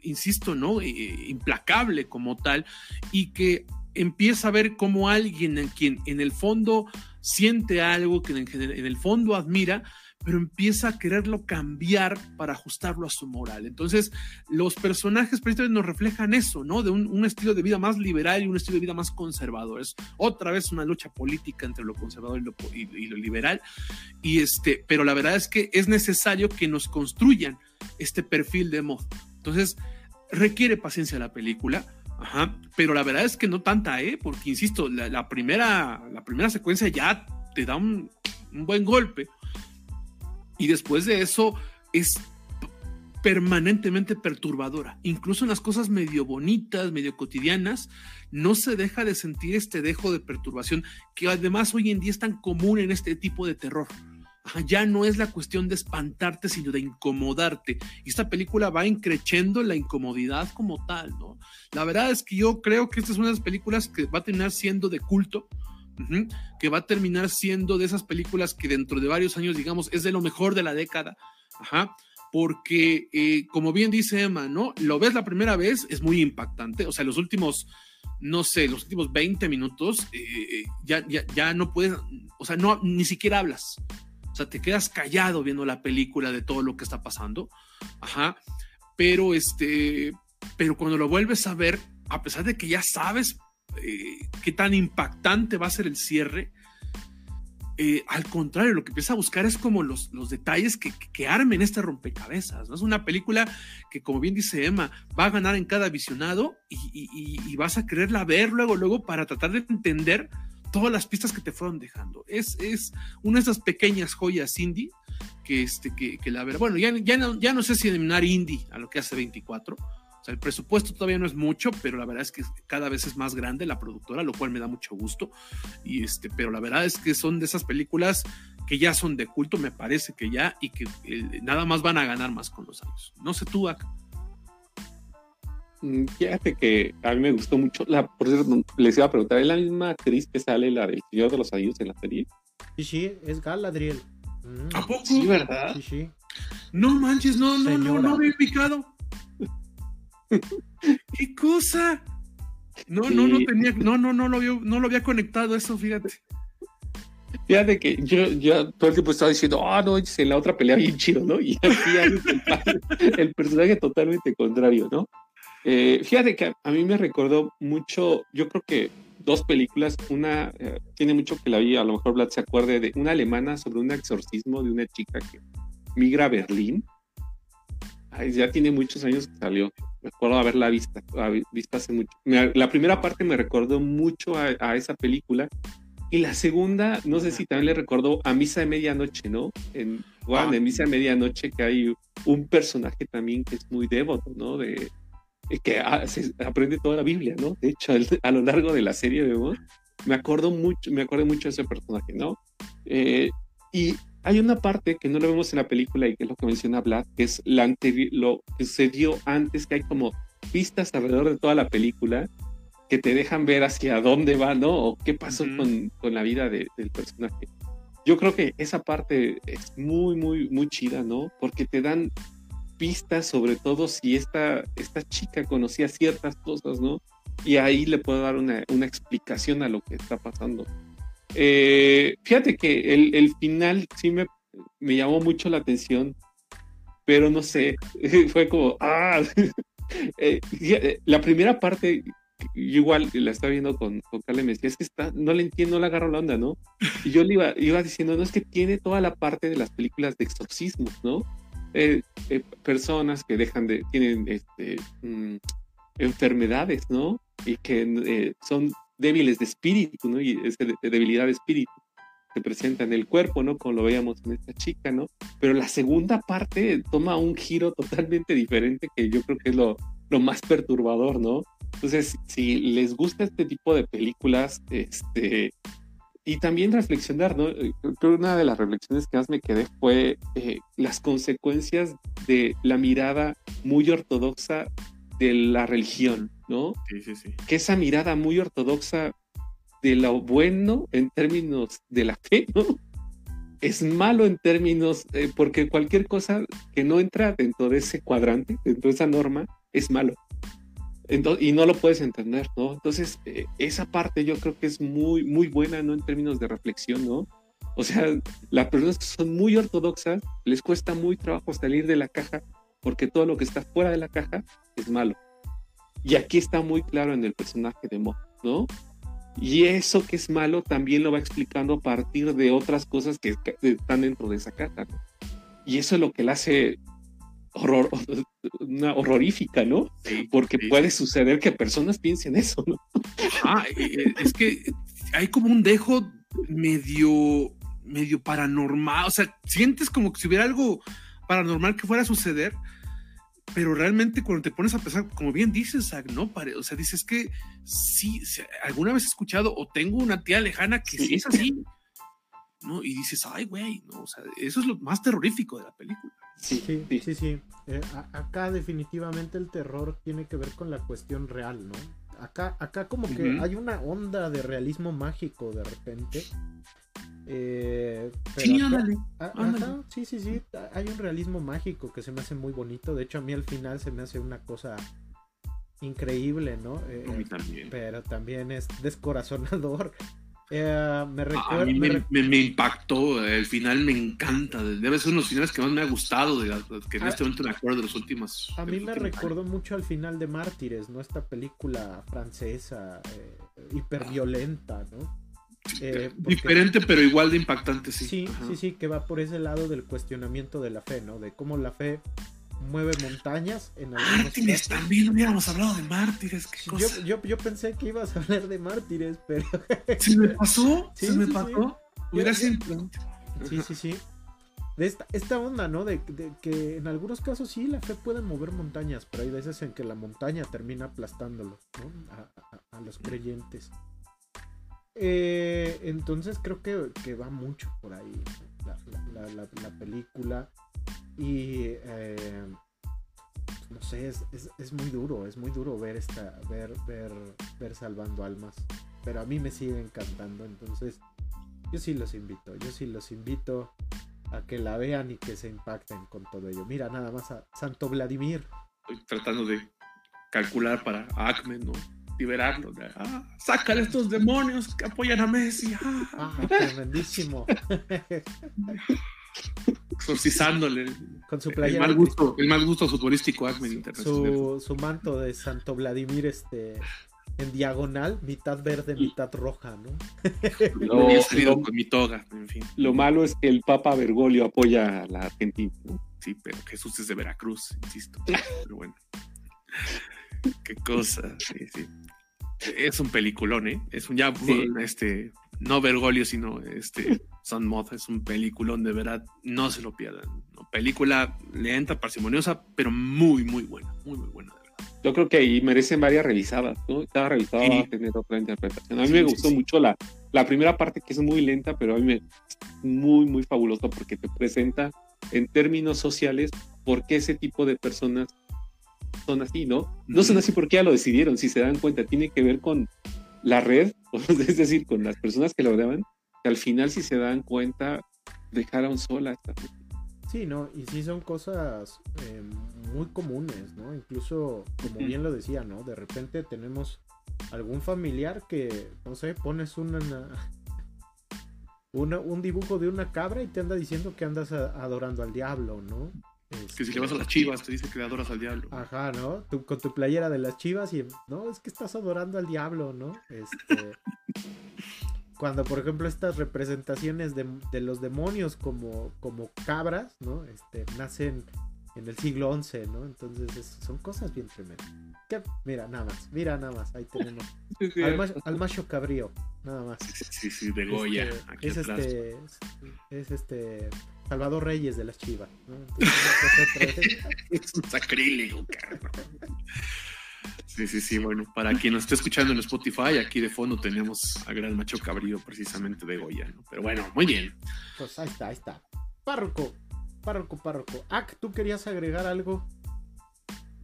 insisto, ¿no? Eh, implacable como tal, y que empieza a ver como alguien en quien en el fondo siente algo, que en el fondo admira, pero empieza a quererlo cambiar para ajustarlo a su moral. Entonces, los personajes precisamente nos reflejan eso, ¿no? De un, estilo de vida más liberal y un estilo de vida más conservador. Es otra vez una lucha política entre lo conservador y lo, liberal. Y este, pero la verdad es que es necesario que nos construyan este perfil de mod. Entonces, requiere paciencia la película, ajá, pero la verdad es que no tanta, ¿eh? Porque, insisto, la, primera, la primera secuencia ya te da un, buen golpe. Y después de eso es permanentemente perturbadora. Incluso en las cosas medio bonitas, medio cotidianas, no se deja de sentir este dejo de perturbación que además hoy en día es tan común en este tipo de terror ya no es la cuestión de espantarte, sino de incomodarte. Y esta película va increciendo la incomodidad como tal, ¿no? La verdad es que yo creo que esta es una de las películas que va a terminar siendo de culto, que va a terminar siendo de esas películas que dentro de varios años, digamos, es de lo mejor de la década. Porque, eh, como bien dice Emma, ¿no? Lo ves la primera vez, es muy impactante, o sea, los últimos no sé, los últimos 20 minutos, eh, ya, ya, ya, no puedes, o sea, no, ni siquiera hablas. O sea, te quedas callado viendo la película de todo lo que está pasando. Ajá. Pero este, pero cuando lo vuelves a ver, a pesar de que ya sabes eh, qué tan impactante va a ser el cierre, eh, al contrario, lo que empieza a buscar es como los, los detalles que, que, armen este rompecabezas. ¿no? Es una película que, como bien dice Emma, va a ganar en cada visionado y, y, y vas a quererla ver luego, luego para tratar de entender todas las pistas que te fueron dejando. Es, es una de esas pequeñas joyas indie que, este, que, que la verdad, bueno, ya, ya, no, ya no sé si eliminar indie a lo que hace 24. O sea, el presupuesto todavía no es mucho, pero la verdad es que cada vez es más grande la productora, lo cual me da mucho gusto. Y este, pero la verdad es que son de esas películas que ya son de culto, me parece que ya, y que eh, nada más van a ganar más con los años. No sé tú, acá. Mm, fíjate que a mí me gustó mucho. La, por cierto, les iba a preguntar, ¿es la misma actriz que sale la del Señor de los Anillos en la serie? Sí, sí, es Galadriel. Mm. ¿A poco? Sí, ¿verdad? Sí, sí. No manches, no, no, no, no había picado. *laughs* ¿Qué cosa? No, no, no tenía, no, no, no lo había, no lo había conectado eso, fíjate. Fíjate que yo, yo todo el tiempo estaba diciendo, ah, no, en la otra pelea bien chido, ¿no? Y aquí hay el, el personaje totalmente contrario, ¿no? Eh, fíjate que a, mí me recordó mucho, yo creo que dos películas, una eh, tiene mucho que la vi, a lo mejor Vlad se acuerde de una alemana sobre un exorcismo de una chica que migra a Berlín. ya tiene muchos años que salió. Me acuerdo haberla vista, visto hace mucho. la primera parte me recordó mucho a, esa película. Y la segunda, no sé si también le recordó a Misa de Medianoche, ¿no? En, Juan, ah. en Misa de Medianoche que hay un personaje también que es muy devoto, ¿no? De, que ah, se aprende toda la Biblia, ¿no? De hecho, a lo largo de la serie vemos, me acuerdo mucho, me acuerdo mucho de ese personaje, ¿no? Eh, y hay una parte que no lo vemos en la película y que es lo que menciona Vlad, que es la lo que sucedió antes, que hay como pistas alrededor de toda la película que te dejan ver hacia dónde va, ¿no? O qué pasó con, con, la vida del personaje. Yo creo que esa parte es muy, muy, muy chida, ¿no? Porque te dan pistas, sobre todo si esta, esta chica conocía ciertas cosas, ¿no? Y ahí le puedo dar una, una explicación a lo que está pasando. Eh, fíjate que el, el, final sí me, me llamó mucho la atención, pero no sé, *laughs* fue como, ah, *laughs* eh, la primera parte, igual la estaba viendo con, con Carla me decía, es que está, no le entiendo, no le agarro la onda, ¿no? Y yo le iba, iba diciendo, no, es que tiene toda la parte de las películas de exorcismo, ¿no? Eh, personas que dejan de, tienen este, mm, enfermedades, ¿no? Y que son débiles de espíritu, ¿no? Y es de debilidad de espíritu se presenta en el cuerpo, ¿no? Como lo veíamos en esta chica, ¿no? Pero la segunda parte toma un giro totalmente diferente que yo creo que es lo, lo más perturbador, ¿no? Entonces, si les gusta este tipo de películas, este, y también reflexionar, ¿no? Eh, creo que una de las reflexiones que más me quedé fue eh, las consecuencias de la mirada muy ortodoxa de la religión, ¿no? Sí, sí, sí. Que esa mirada muy ortodoxa de lo bueno en términos de la fe, ¿no? Es malo en términos, eh, porque cualquier cosa que no entra dentro de ese cuadrante, dentro de esa norma, es malo. Entonces, y no lo puedes entender, ¿no? Entonces, eh, esa parte yo creo que es muy, muy buena, ¿no? En términos de reflexión, ¿no? O sea, las personas que son muy ortodoxas les cuesta muy trabajo salir de la caja porque todo lo que está fuera de la caja es malo. Y aquí está muy claro en el personaje de Mo, ¿no? Y eso que es malo también lo va explicando a partir de otras cosas que están dentro de esa caja. ¿no? Y eso es lo que le hace horror, una horrorífica, ¿no? Porque puede suceder que personas piensen eso, ¿no? Ah, es que hay como un dejo medio, medio paranormal, o sea, sientes como que si hubiera algo paranormal que fuera a suceder, pero realmente cuando te pones a pensar, como bien dices, ¿no? O sea, dices que sí, alguna vez he escuchado o tengo una tía lejana que sí, es así, ¿no? Y dices, ay, güey, ¿no? O sea, eso es lo más terrorífico de la película. Sí, sí, sí. sí. Eh, acá definitivamente el terror tiene que ver con la cuestión real, ¿no? Acá, acá como que hay una onda de realismo mágico de repente eh, sí, sí, sí, sí. Hay un realismo mágico que se me hace muy bonito. De hecho, a mí al final se me hace una cosa increíble, ¿no? Eh, a mí también. Pero también es descorazonador. Eh, me a mí me, impactó, el final me encanta, debe ser uno de los finales que más me ha gustado, de, que en ah, este momento me acuerdo de los últimos. A mí me recordó mucho al final de Mártires, ¿no? Esta película francesa, eh, hiperviolenta, ¿no? Eh, Diferente, pero igual de impactante, sí. Sí, sí, sí, que va por ese lado del cuestionamiento de la fe, ¿no? De cómo la fe mueve montañas en Mártires, también hubiéramos hablado de mártires. Yo, yo, pensé que ibas a hablar de mártires, pero. *laughs* ¿Se me pasó? ¿Se me pasó? Hubiera sido. Sí, sí, sí. De esta, esta onda, ¿no? De, que en algunos casos sí la fe puede mover montañas, pero hay veces en que la montaña termina aplastándolo, ¿no? a los creyentes. Eh, entonces creo que, va mucho por ahí la, película. Y eh, no sé, es, muy duro, es muy duro ver esta, ver, ver, ver salvando almas. Pero a mí me sigue encantando. Entonces, yo sí los invito, yo sí los invito a que la vean y que se impacten con todo ello. Mira, nada más a Santo Vladimir. Estoy tratando de calcular para Acme, ¿no? liberarlo. Ah, sácale estos demonios que apoyan a Messi. Ah, ah tremendísimo. *laughs* Exorcizándole. Con su El mal gusto, el mal gusto futbolístico su, su, manto de Santo Vladimir, este en diagonal, mitad verde, mitad roja, ¿no? *laughs* Lo, con mi toga, en fin. Lo malo es que el Papa Bergoglio apoya a la Argentina, Sí, pero Jesús es de Veracruz, insisto. Pero bueno. Qué cosa, sí, sí. Es un peliculón, ¿eh? Es un ya, este, no Bergoglio, sino este, *laughs* Son Moth, es un peliculón, de verdad, no se lo pierdan. Película lenta, parsimoniosa, pero muy, muy buena, muy, muy buena, de verdad. Yo creo que ahí merecen varias revisadas, ¿no? Cada revisada va a tener otra interpretación. A mí me gustó mucho la, la primera parte que es muy lenta, pero a mí me es muy, muy fabuloso porque te presenta en términos sociales por qué ese tipo de personas son así, ¿no? No son así porque ya lo decidieron, si se dan cuenta, tiene que ver con la red, *laughs* es decir, con las personas que lo rodeaban, que al final si se dan cuenta, dejaron sola esta Sí, ¿no? Y sí son cosas eh, muy comunes, ¿no? Incluso, como bien lo decía, ¿no? De repente tenemos algún familiar que, no sé, pones una, *laughs* una un dibujo de una cabra y te anda diciendo que andas adorando al diablo, ¿no? Que si le vas a las chivas, te dice que le adoras al diablo. Ajá, ¿no? Tú, con tu playera de las chivas y, no, es que estás adorando al diablo, ¿no? Este, *laughs* cuando, por ejemplo, estas representaciones de, de, los demonios como, como cabras, ¿no? Este, nacen en el siglo XI, ¿no? Entonces son cosas bien tremendas. Mira, nada más, mira nada más, ahí tenemos. *laughs* al, macho cabrío, nada más. Sí, sí, de Goya. Este, es este, es este Salvador Reyes de las Chivas. es *laughs* un sacrílego, Sí, sí, sí. Bueno, para quien nos esté escuchando en Spotify, aquí de fondo tenemos a Gran Macho Cabrío, precisamente de Goya, ¿no? Pero bueno, muy bien. Pues ahí está, ahí está. Párroco, párroco, párroco. Ak, ¿tú querías agregar algo?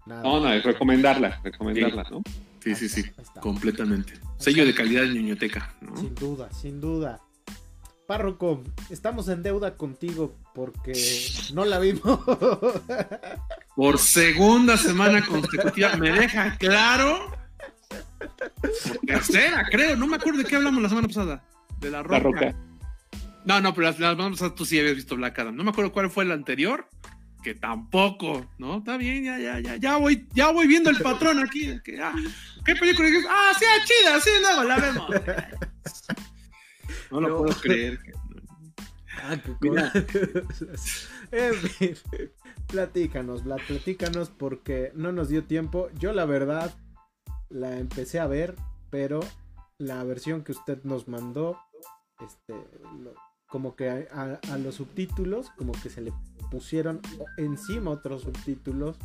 Nada. No, no, es recomendarla, recomendarla, ¿no? Sí, sí, sí, completamente. Sello de calidad de niñoteca, ¿no? Sin duda, sin duda. Párroco, estamos en deuda contigo porque no la vimos. Por segunda semana consecutiva, me deja claro. tercera, creo, no me acuerdo de qué hablamos la semana pasada. De la roca. No, no, pero la, semana pasada tú sí habías visto Black Adam. No me acuerdo cuál fue la anterior, que tampoco, ¿no? Está bien, ya, ya, ya, ya voy, ya voy viendo el patrón aquí. Ah, ¿Qué película? Ah, sí, chida, sí, no, la vemos. No lo puedo *laughs* creer. Ah, *laughs* en fin, platícanos, platícanos porque no nos dio tiempo. Yo la verdad la empecé a ver, pero la versión que usted nos mandó, este, como que a, a, los subtítulos, como que se le pusieron encima otros subtítulos.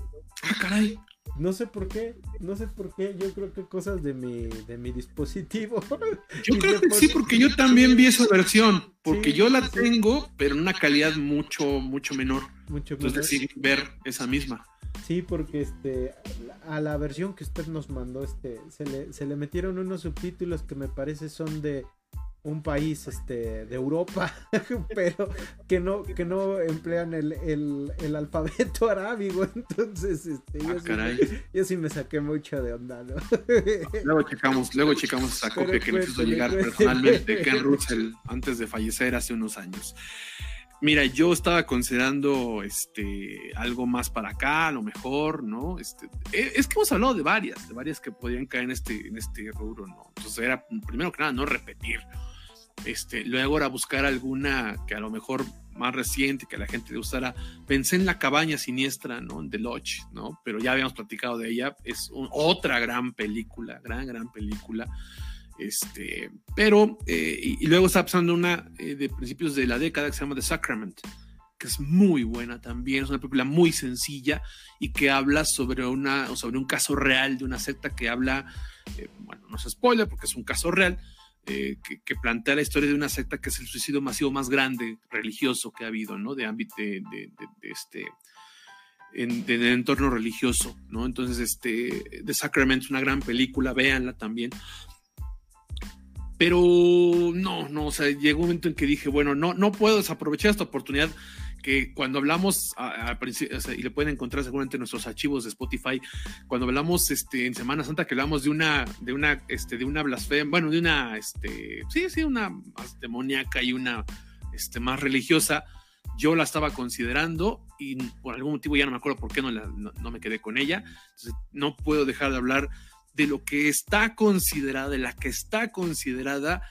Ah, caray. No sé por qué, no sé por qué, yo creo que cosas de mi, de mi dispositivo. *laughs* Yo creo que sí, porque yo también vi esa versión, porque yo la tengo, pero en una calidad mucho, mucho menor. Mucho Entonces decidí ver esa misma. Sí, porque este a la versión que usted nos mandó, este, se le, se le metieron unos subtítulos que me parece son de un país este, de Europa, *laughs* pero que no, que no emplean el, el, alfabeto arábigo. *laughs* Entonces, este, yo, ah, sí, *laughs* yo, sí, me saqué mucho de onda, ¿no? Luego checamos, luego checamos esa copia que me hizo llegar personalmente Ken Russell antes de fallecer hace unos años. Mira, yo estaba considerando este algo más para acá, a lo mejor, ¿no? Este, e, es que hemos hablado de varias, de varias que podían caer en este, en este rubro, ¿no? Entonces era, primero que nada, no repetir. Este, luego era buscar alguna que a lo mejor más reciente, que la gente le gustara. Pensé en La Cabaña Siniestra, ¿no? En The Lodge, ¿no? Pero ya habíamos platicado de ella. Es otra gran película, gran, gran película. Este, pero, eh, y, luego está pasando una eh, de principios de la década que se llama The Sacrament, que es muy buena también. Es una película muy sencilla y que habla sobre, una, sobre un caso real de una secta que habla, eh, bueno, no es spoiler porque es un caso real eh, que, plantea la historia de una secta que es el suicidio masivo más grande religioso que ha habido, ¿no? De ámbito de, este en, de, entorno religioso, ¿no? Entonces, este, The Sacrament, una gran película, véanla también. Pero no, no, o sea, llegó un momento en que dije, bueno, no, no puedo desaprovechar esta oportunidad que cuando hablamos, y le pueden encontrar seguramente en nuestros archivos de Spotify, cuando hablamos este, en Semana Santa, que hablamos de una, de una, este, de una blasfemia, bueno, de una, este, sí, sí, una más demoníaca y una, este, más religiosa, yo la estaba considerando y por algún motivo ya no me acuerdo por qué no, no, me quedé con ella, entonces no puedo dejar de hablar de lo que está considerada, de la que está considerada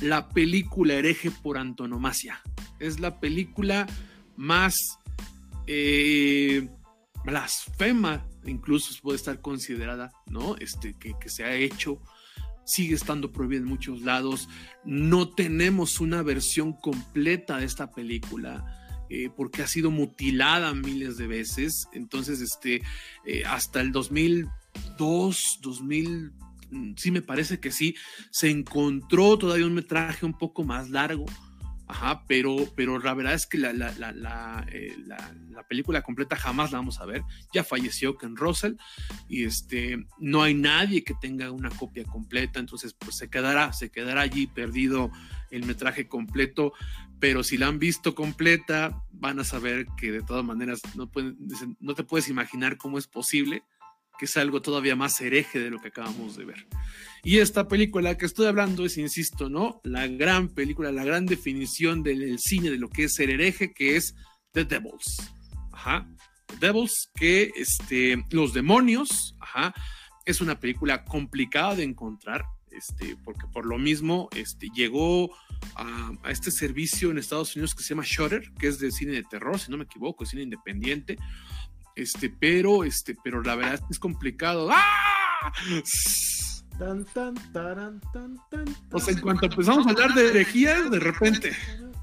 la película hereje por antonomasia. Es la película más eh, blasfema, incluso puede estar considerada, ¿no? Este, que, se ha hecho, sigue estando prohibida en muchos lados. No tenemos una versión completa de esta película. Eh, porque ha sido mutilada miles de veces. Entonces, este, eh, hasta el 2002, 2000, mm, sí me parece que sí, se encontró todavía un metraje un poco más largo Ajá, pero, pero la verdad es que la, la, la, eh, la, película completa jamás la vamos a ver. Ya falleció Ken Russell y este, no hay nadie que tenga una copia completa, entonces pues se quedará, se quedará allí perdido el metraje completo, pero si la han visto completa van a saber que de todas maneras no, pueden, no te puedes imaginar cómo es posible que es algo todavía más hereje de lo que acabamos de ver. Y esta película que estoy hablando es, insisto, ¿no? La gran película, la gran definición del cine de lo que es ser hereje, que es The Devils. Ajá. Devils, que este, Los Demonios, ajá, es una película complicada de encontrar, este, porque por lo mismo este, llegó a, este servicio en Estados Unidos que se llama Shutter, que es de cine de terror, si no me equivoco, es cine independiente, este, pero, este, pero la verdad es complicado. ¡Ah! Tan, tan, taran, tan, tan, O sea, en cuanto empezamos a hablar de herejías, de repente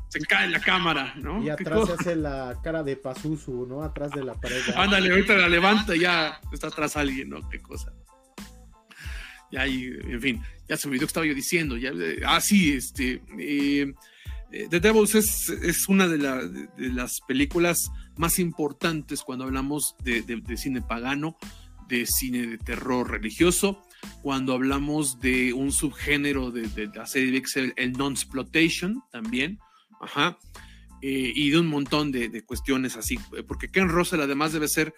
se cae la cámara, ¿no? Y atrás se hace la cara de Pazuzu, ¿no? Atrás de la pared. Ándale, ahorita la levanta y ya está atrás alguien, ¿no? Qué cosa. Ya, y, en fin, ya se me olvidó que estaba yo diciendo. Ya, ah, sí, este. Eh, eh, The Devils es, es una de, de, las películas más importantes cuando hablamos de, de cine pagano, de cine de terror religioso cuando hablamos de un subgénero de, la serie de el non-exploitation también, ajá, eh, y de un montón de, cuestiones así, porque Ken Russell además debe ser,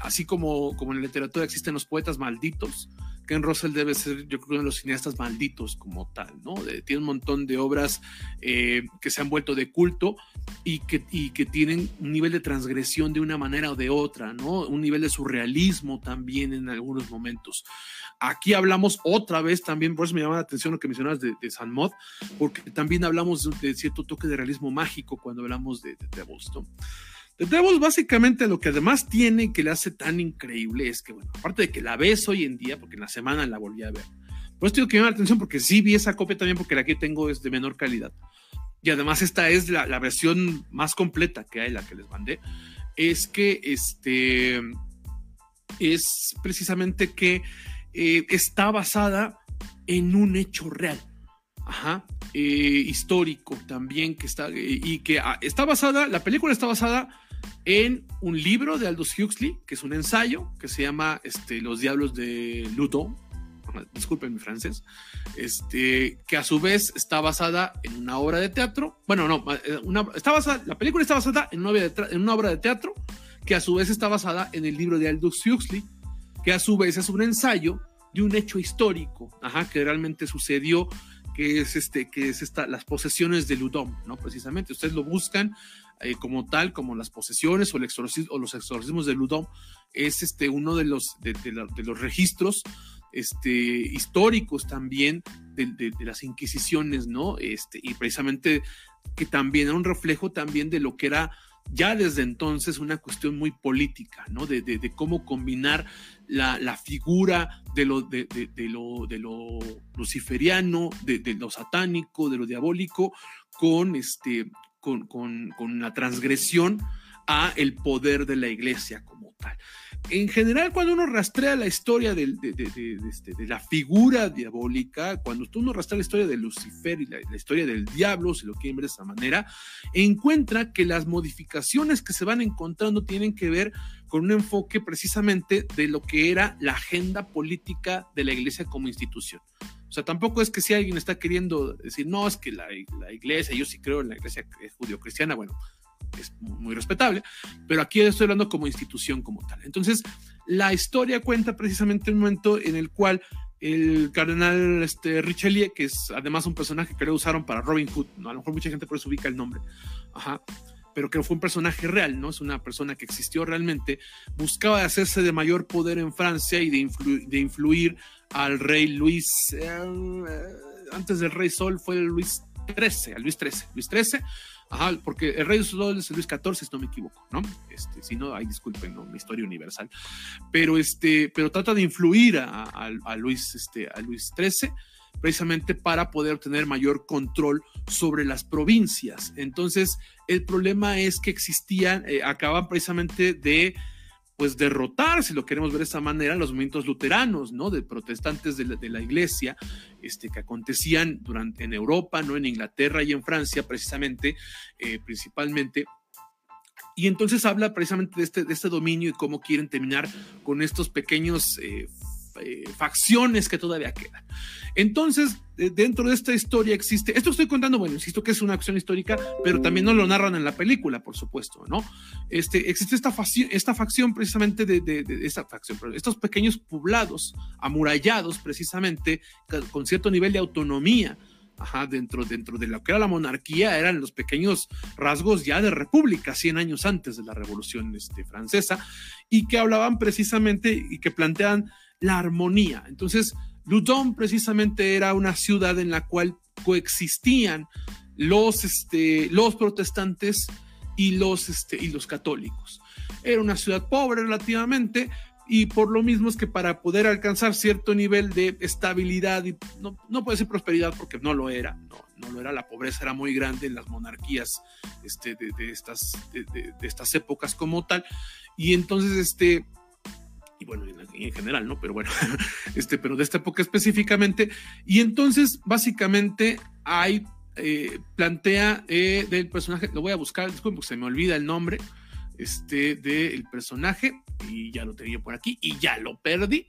así como, como en la literatura existen los poetas malditos, Ken Russell debe ser, yo creo, uno de los cineastas malditos como tal, ¿no? tiene un montón de obras eh, que se han vuelto de culto y que, y que tienen un nivel de transgresión de una manera o de otra, ¿no? Un nivel de surrealismo también en algunos momentos. Aquí hablamos otra vez también, por eso me llama la atención lo que mencionas de, de San Mod, porque también hablamos de, cierto toque de realismo mágico cuando hablamos de, de Devils, ¿no? The Devils básicamente lo que además tiene que le hace tan increíble es que, bueno, aparte de que la ves hoy en día, porque en la semana la volví a ver, por eso digo que me llama la atención porque sí vi esa copia también porque la que tengo es de menor calidad. Y además esta es la, versión más completa que hay, la que les mandé, es que este es precisamente que eh, está basada en un hecho real. Ajá, eh, histórico también que está y que ah, está basada la película está basada en un libro de Aldous Huxley, que es un ensayo que se llama este, Los Diablos de Ludo, disculpen mi francés, este, que a su vez está basada en una obra de teatro. Bueno, no, eh, una, está basada, la película está basada en una, en una obra de teatro que a su vez está basada en el libro de Aldous Huxley, que a su vez es un ensayo de un hecho histórico, ajá, que realmente sucedió que es este que es esta las posesiones de Ludom, ¿no? Precisamente ustedes lo buscan eh, como tal, como las posesiones o, los exorcismos de Ludom, es este, uno de los, de, los registros este, históricos también de, las inquisiciones, ¿no? Este, y precisamente que también era un reflejo también de lo que era ya desde entonces una cuestión muy política, ¿no? De, cómo combinar la, figura de lo, de, lo, de lo luciferiano, de, lo satánico, de lo diabólico, con, este, con, con, la transgresión a el poder de la iglesia como tal. En general, cuando uno rastrea la historia de, este, de, la figura diabólica, cuando uno rastrea la historia de Lucifer y la, historia del diablo, si lo quieren ver de esa manera, encuentra que las modificaciones que se van encontrando tienen que ver con un enfoque precisamente de lo que era la agenda política de la iglesia como institución. O sea, tampoco es que si alguien está queriendo decir, no, es que la, iglesia, yo sí creo en la iglesia judío-cristiana, bueno, es muy respetable, pero aquí estoy hablando como institución como tal. Entonces, la historia cuenta precisamente un momento en el cual el cardenal este, Richelieu, que es además un personaje que le usaron para Robin Hood, ¿no? a lo mejor mucha gente por eso ubica el nombre, ajá, pero que fue un personaje real, ¿no? Es una persona que existió realmente, buscaba hacerse de mayor poder en Francia y de, de influir al rey Luis, eh, antes del rey Sol fue Luis XIII, al Luis XIII, Luis XIII, ajá, porque el rey Sol es Luis XIV, si no me equivoco, ¿no? Este, si no, ahí disculpen, ¿no? mi historia universal, pero este, pero trata de influir a, Luis, este, a Luis XIII precisamente para poder tener mayor control sobre las provincias. Entonces, el problema es que existían, eh, acaban precisamente de pues derrotar, si lo queremos ver de esa manera, los movimientos luteranos, ¿no? De protestantes de la, iglesia, este, que acontecían durante, en Europa, ¿no? En Inglaterra y en Francia, precisamente, eh, principalmente. Y entonces habla precisamente de este, de este dominio y cómo quieren terminar con estos pequeños eh, eh, facciones que todavía quedan. Entonces, dentro de esta historia existe, esto estoy contando, bueno, insisto que es una acción histórica, pero también no lo narran en la película, por supuesto, ¿no? Este, existe esta facción, esta facción precisamente de, esta facción, estos pequeños poblados amurallados precisamente con cierto nivel de autonomía ajá, dentro, dentro de lo que era la monarquía, eran los pequeños rasgos ya de república, 100 años antes de la Revolución este, Francesa, y que hablaban precisamente y que plantean la armonía. Entonces, Loudun precisamente era una ciudad en la cual coexistían los, este, los protestantes y los, este, y los católicos. Era una ciudad pobre relativamente, y por lo mismo es que para poder alcanzar cierto nivel de estabilidad, no, no puede ser prosperidad porque no lo era, no, no lo era, la pobreza era muy grande en las monarquías este, de, estas, de, estas épocas como tal, y entonces este, y bueno, en, general, ¿no? Pero bueno, *laughs* este, pero de esta época específicamente, y entonces básicamente hay, eh, plantea eh, del personaje, lo voy a buscar, disculpen porque se me olvida el nombre, este, del personaje, y ya lo tenía por aquí, y ya lo perdí.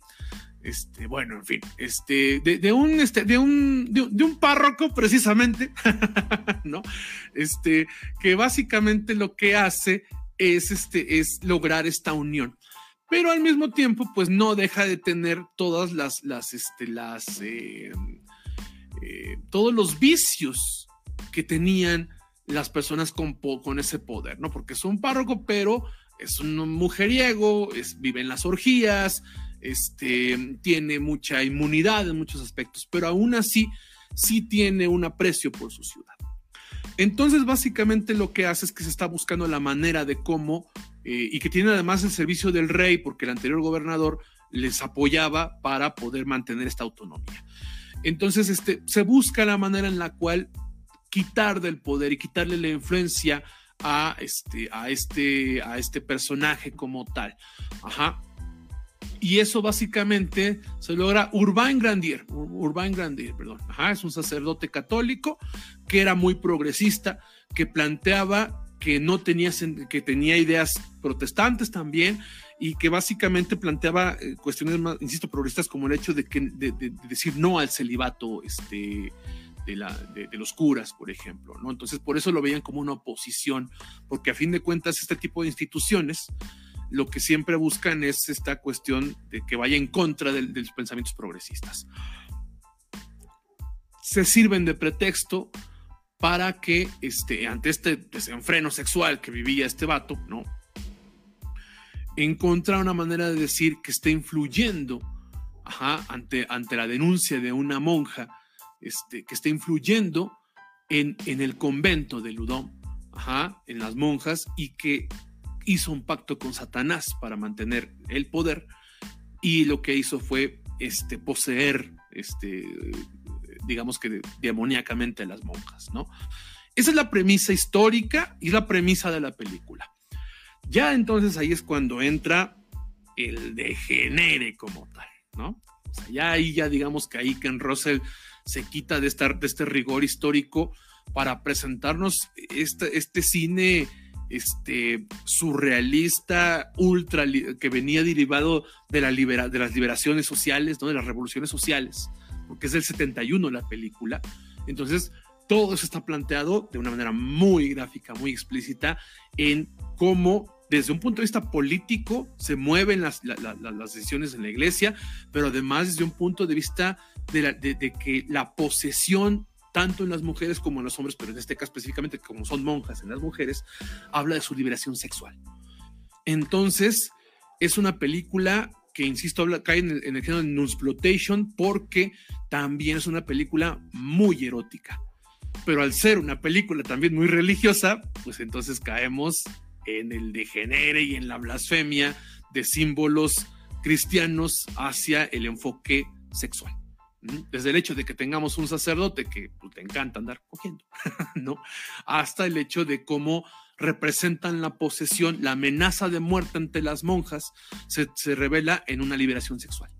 Este, bueno, en fin, este, de, un, este, de un, de, un párroco precisamente, *laughs* ¿no? Este, que básicamente lo que hace es, este, es lograr esta unión. Pero al mismo tiempo, pues no deja de tener todas las, las, este, las, eh, eh, todos los vicios que tenían las personas con, con ese poder, ¿no? Porque es un párroco, pero es un mujeriego, es, vive en las orgías, este, tiene mucha inmunidad en muchos aspectos, pero aún así sí tiene un aprecio por su ciudad. Entonces, básicamente lo que hace es que se está buscando la manera de cómo, eh, y que tiene además el servicio del rey, porque el anterior gobernador les apoyaba para poder mantener esta autonomía. Entonces, este, se busca la manera en la cual quitar del poder y quitarle la influencia a este, a este, a este personaje como tal. Ajá. Y eso básicamente se logra Urbain Grandier, Urbain Grandier, perdón. Ajá, es un sacerdote católico que era muy progresista, que planteaba que no tenía, que tenía ideas protestantes también y que básicamente planteaba eh, cuestiones más, insisto, progresistas como el hecho de, decir no al celibato este, de, los curas, por ejemplo, ¿no? Entonces, por eso lo veían como una oposición, porque a fin de cuentas este tipo de instituciones lo que siempre buscan es esta cuestión de que vaya en contra de, los pensamientos progresistas. Se sirven de pretexto para que este, ante este desenfreno sexual que vivía este vato, ¿no? Encontrar una manera de decir que está influyendo ante, ante la denuncia de una monja este, que está influyendo en, en el convento de Ludón, en las monjas, y que hizo un pacto con Satanás para mantener el poder, y lo que hizo fue este, poseer, este, digamos que demoníacamente las monjas, ¿no? Esa es la premisa histórica y la premisa de la película. Ya entonces ahí es cuando entra el degenere como tal, ¿no? O sea, ya ahí ya digamos que ahí Ken Russell se quita de, estar, de este rigor histórico para presentarnos este, este cine este, surrealista, ultra, que venía derivado de, la de las liberaciones sociales, ¿no? de las revoluciones sociales, porque es del 71 la película. Entonces, todo eso está planteado de una manera muy gráfica, muy explícita, en cómo desde un punto de vista político se mueven las, las decisiones en la iglesia, pero además desde un punto de vista de, que la posesión tanto en las mujeres como en los hombres, pero en este caso específicamente como son monjas en las mujeres, habla de su liberación sexual. Entonces, es una película que, insisto, habla, cae en el, en el género de Nunsplotation porque también es una película muy erótica. Pero al ser una película también muy religiosa, pues entonces caemos en el degenere y en la blasfemia de símbolos cristianos hacia el enfoque sexual. Desde el hecho de que tengamos un sacerdote que pues, te encanta andar cogiendo, *laughs* ¿no? Hasta el hecho de cómo representan la posesión, la amenaza de muerte ante las monjas, se, revela en una liberación sexual.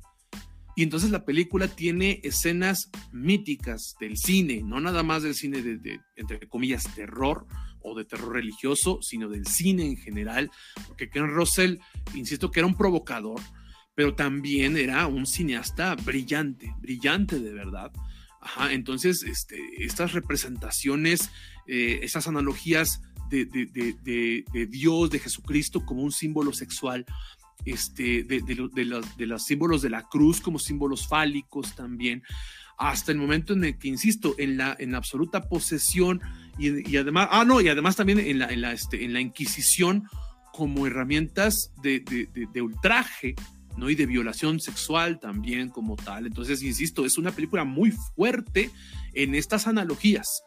Y entonces la película tiene escenas míticas del cine, no nada más del cine de, entre comillas, terror o de terror religioso, sino del cine en general, porque Ken Russell, insisto que era un provocador, pero también era un cineasta brillante, brillante de verdad. Entonces, este, estas representaciones, eh, estas analogías de, Dios, de Jesucristo como un símbolo sexual, este, de, los, de los símbolos de la cruz como símbolos fálicos también, hasta el momento en el que, insisto, en la, en absoluta posesión y, además, ah, no, y además también en la, en la, este, en la Inquisición como herramientas de, de, ultraje, ¿no? Y de violación sexual también como tal. Entonces, insisto, es una película muy fuerte en estas analogías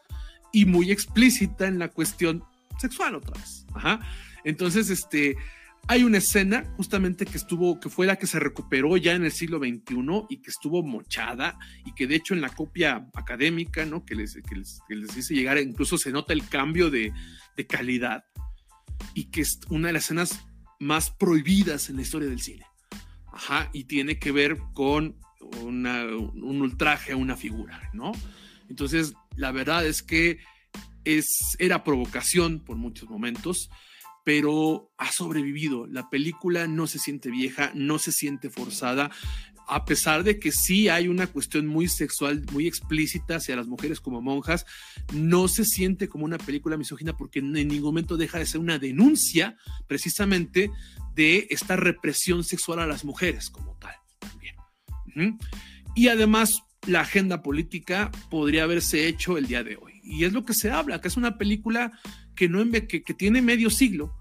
y muy explícita en la cuestión sexual otra vez. Entonces, este, hay una escena justamente que estuvo, que fue la que se recuperó ya en el siglo XXI y que estuvo mochada y que de hecho en la copia académica, ¿no? Que les, que les, que les hice llegar, incluso se nota el cambio de, de, calidad y que es una de las escenas más prohibidas en la historia del cine. Ajá, y tiene que ver con una, un ultraje a una figura, ¿no? Entonces, la verdad es que es, era provocación por muchos momentos pero ha sobrevivido. La película no se siente vieja, no se siente forzada, a pesar de que sí hay una cuestión muy sexual, muy explícita hacia las mujeres como monjas, no se siente como una película misógina porque en ningún momento deja de ser una denuncia precisamente de esta represión sexual a las mujeres como tal también. Y además la agenda política podría haberse hecho el día de hoy. Y es lo que se habla, que es una película que, no, que, tiene medio siglo,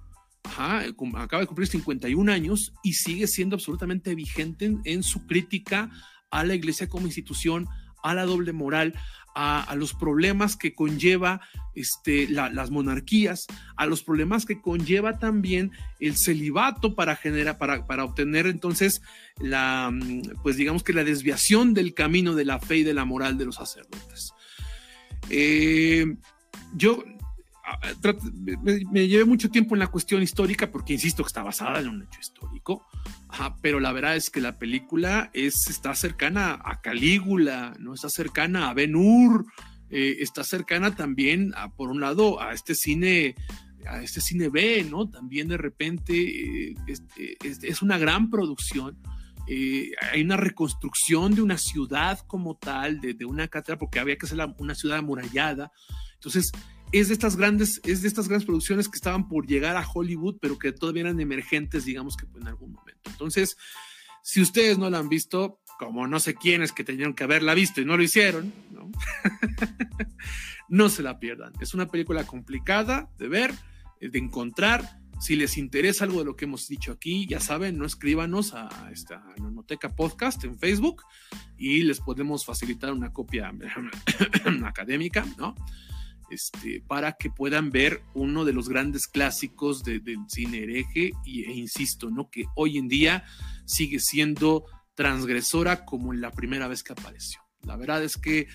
acaba de cumplir 51 años y sigue siendo absolutamente vigente en, su crítica a la iglesia como institución, a la doble moral, a, los problemas que conlleva este, las monarquías, a los problemas que conlleva también el celibato para generar, para, para obtener entonces la, pues digamos que la desviación del camino de la fe y de la moral de los sacerdotes. Eh, yo me, llevé mucho tiempo en la cuestión histórica porque insisto que está basada en un hecho histórico, pero la verdad es que la película es, está cercana a Calígula, ¿no? está cercana a Ben Hur, eh, está cercana también, a, por un lado, a este cine a este cine B, ¿no? También de repente eh, es, una gran producción. Eh, hay una reconstrucción de una ciudad como tal, de, de una catedral, porque había que ser una ciudad amurallada. Entonces, es de estas grandes, es de estas grandes producciones que estaban por llegar a Hollywood, pero que todavía eran emergentes, digamos que en algún momento. Entonces, si ustedes no la han visto, como no sé quiénes que tenían que haberla visto y no lo hicieron, ¿no? *laughs* no se la pierdan. Es una película complicada de ver, de encontrar. Si les interesa algo de lo que hemos dicho aquí, ya saben, no escríbanos a esta Nomoteca Podcast en Facebook y les podemos facilitar una copia *coughs* académica, ¿no? Este, para que puedan ver uno de los grandes clásicos del cine hereje y, e insisto, ¿no? que hoy en día sigue siendo transgresora como en la primera vez que apareció. La verdad es que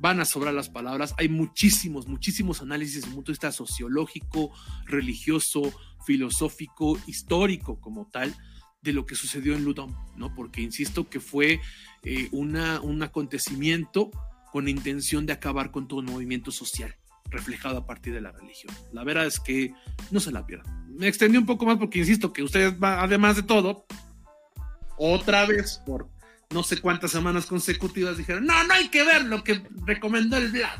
van a sobrar las palabras. Hay muchísimos, muchísimos análisis desde el punto de vista sociológico, religioso, filosófico, histórico como tal de lo que sucedió en Ludom, ¿no? Porque insisto que fue eh, una, un acontecimiento con intención de acabar con todo movimiento social reflejado a partir de la religión. La verdad es que no se la pierdan. Me extendí un poco más porque insisto que ustedes, además de todo, otra vez por no sé cuántas semanas consecutivas dijeron, no, no hay que ver lo que recomendó el Vlad.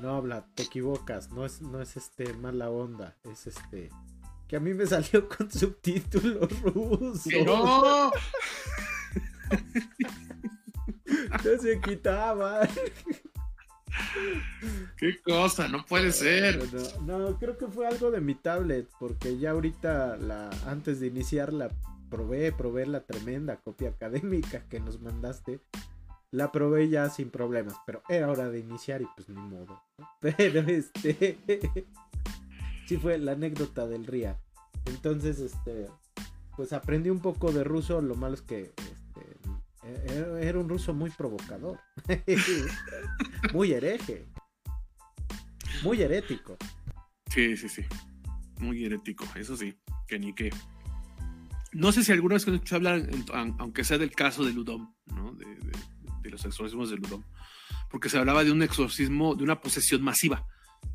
No, Vlad, te equivocas, no es, no es este mala onda, es este que a mí me *laughs* salió con subtítulos rusos. No. *laughs* no se quitaba. Qué cosa, no puede ser. No, creo que fue algo de mi tablet, porque ya ahorita, la, antes de iniciar, la probé, probé la tremenda copia académica que nos mandaste. La probé ya sin problemas, pero era hora de iniciar y pues ni modo. *laughs* Pero este. *laughs* sí fue la anécdota del RIA. Entonces, este. Pues aprendí un poco de ruso. Lo malo es que era un ruso muy provocador. *laughs* muy hereje. Muy herético. Sí, sí, sí. Muy herético, eso sí. Que ni qué. No sé si alguna vez se hablar, aunque sea del caso de Ludom. De, los exorcismos de Ludom. Porque se hablaba de un exorcismo, de una posesión masiva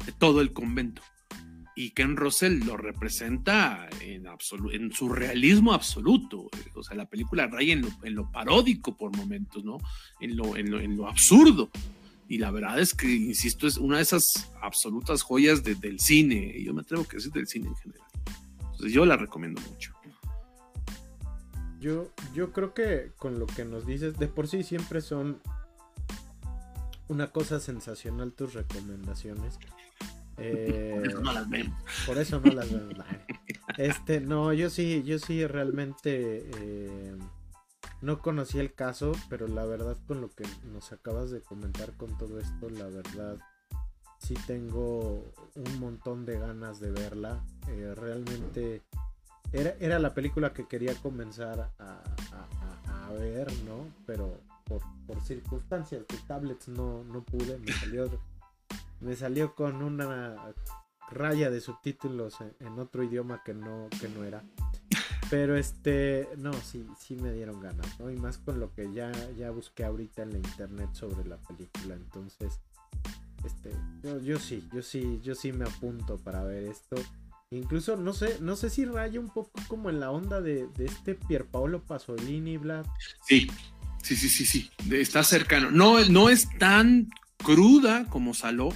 de todo el convento y Ken Russell lo representa en, en su realismo absoluto. O sea, la película raya en lo, paródico por momentos, ¿no? En lo, en lo, absurdo. Y la verdad es que, insisto, es una de esas absolutas joyas del cine. Yo me atrevo a decir del cine en general. Entonces yo la recomiendo mucho. Yo, yo creo que con lo que nos dices, de por sí siempre son una cosa sensacional tus recomendaciones. Eh, por eso no las vemos. Por eso no las vemos. Este, no, yo sí, yo sí realmente eh, no conocí el caso, pero la verdad con lo que nos acabas de comentar con todo esto, la verdad sí tengo un montón de ganas de verla. Eh, realmente era, era, la película que quería comenzar a, a, a ver, ¿no? Pero por, por, circunstancias de tablets no, no pude, me *laughs* salió, me salió con una raya de subtítulos en, otro idioma que no, que no era. Pero este, no, sí, sí me dieron ganas, ¿no? Y más con lo que ya, ya busqué ahorita en la internet sobre la película. Entonces, este, yo, yo sí, yo sí, yo sí me apunto para ver esto. Incluso no sé, no sé si raya un poco como en la onda de, de este Pierpaolo Pasolini, Vlad. Sí, sí, sí, sí, sí. Está cercano. No, no es tan cruda como Saló,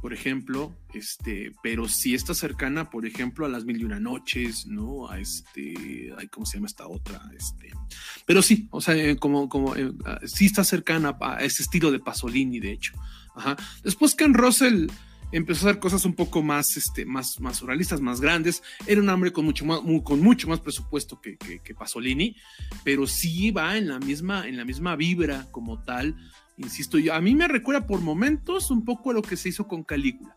por ejemplo, este, pero sí está cercana, por ejemplo, a las mil y una noches, ¿no? A este, ay, ¿cómo se llama esta otra? Este, pero sí, o sea, eh, como, como, eh, ah, sí está cercana a ese estilo de Pasolini, de hecho. Ajá. Después Ken Russell empezó a hacer cosas un poco más, este, más, más surrealistas, más grandes. Era un hombre con mucho más, con mucho más presupuesto que, que, que, Pasolini, pero sí va en la misma, en la misma vibra como tal insisto yo, a mí me recuerda por momentos un poco a lo que se hizo con Calígula.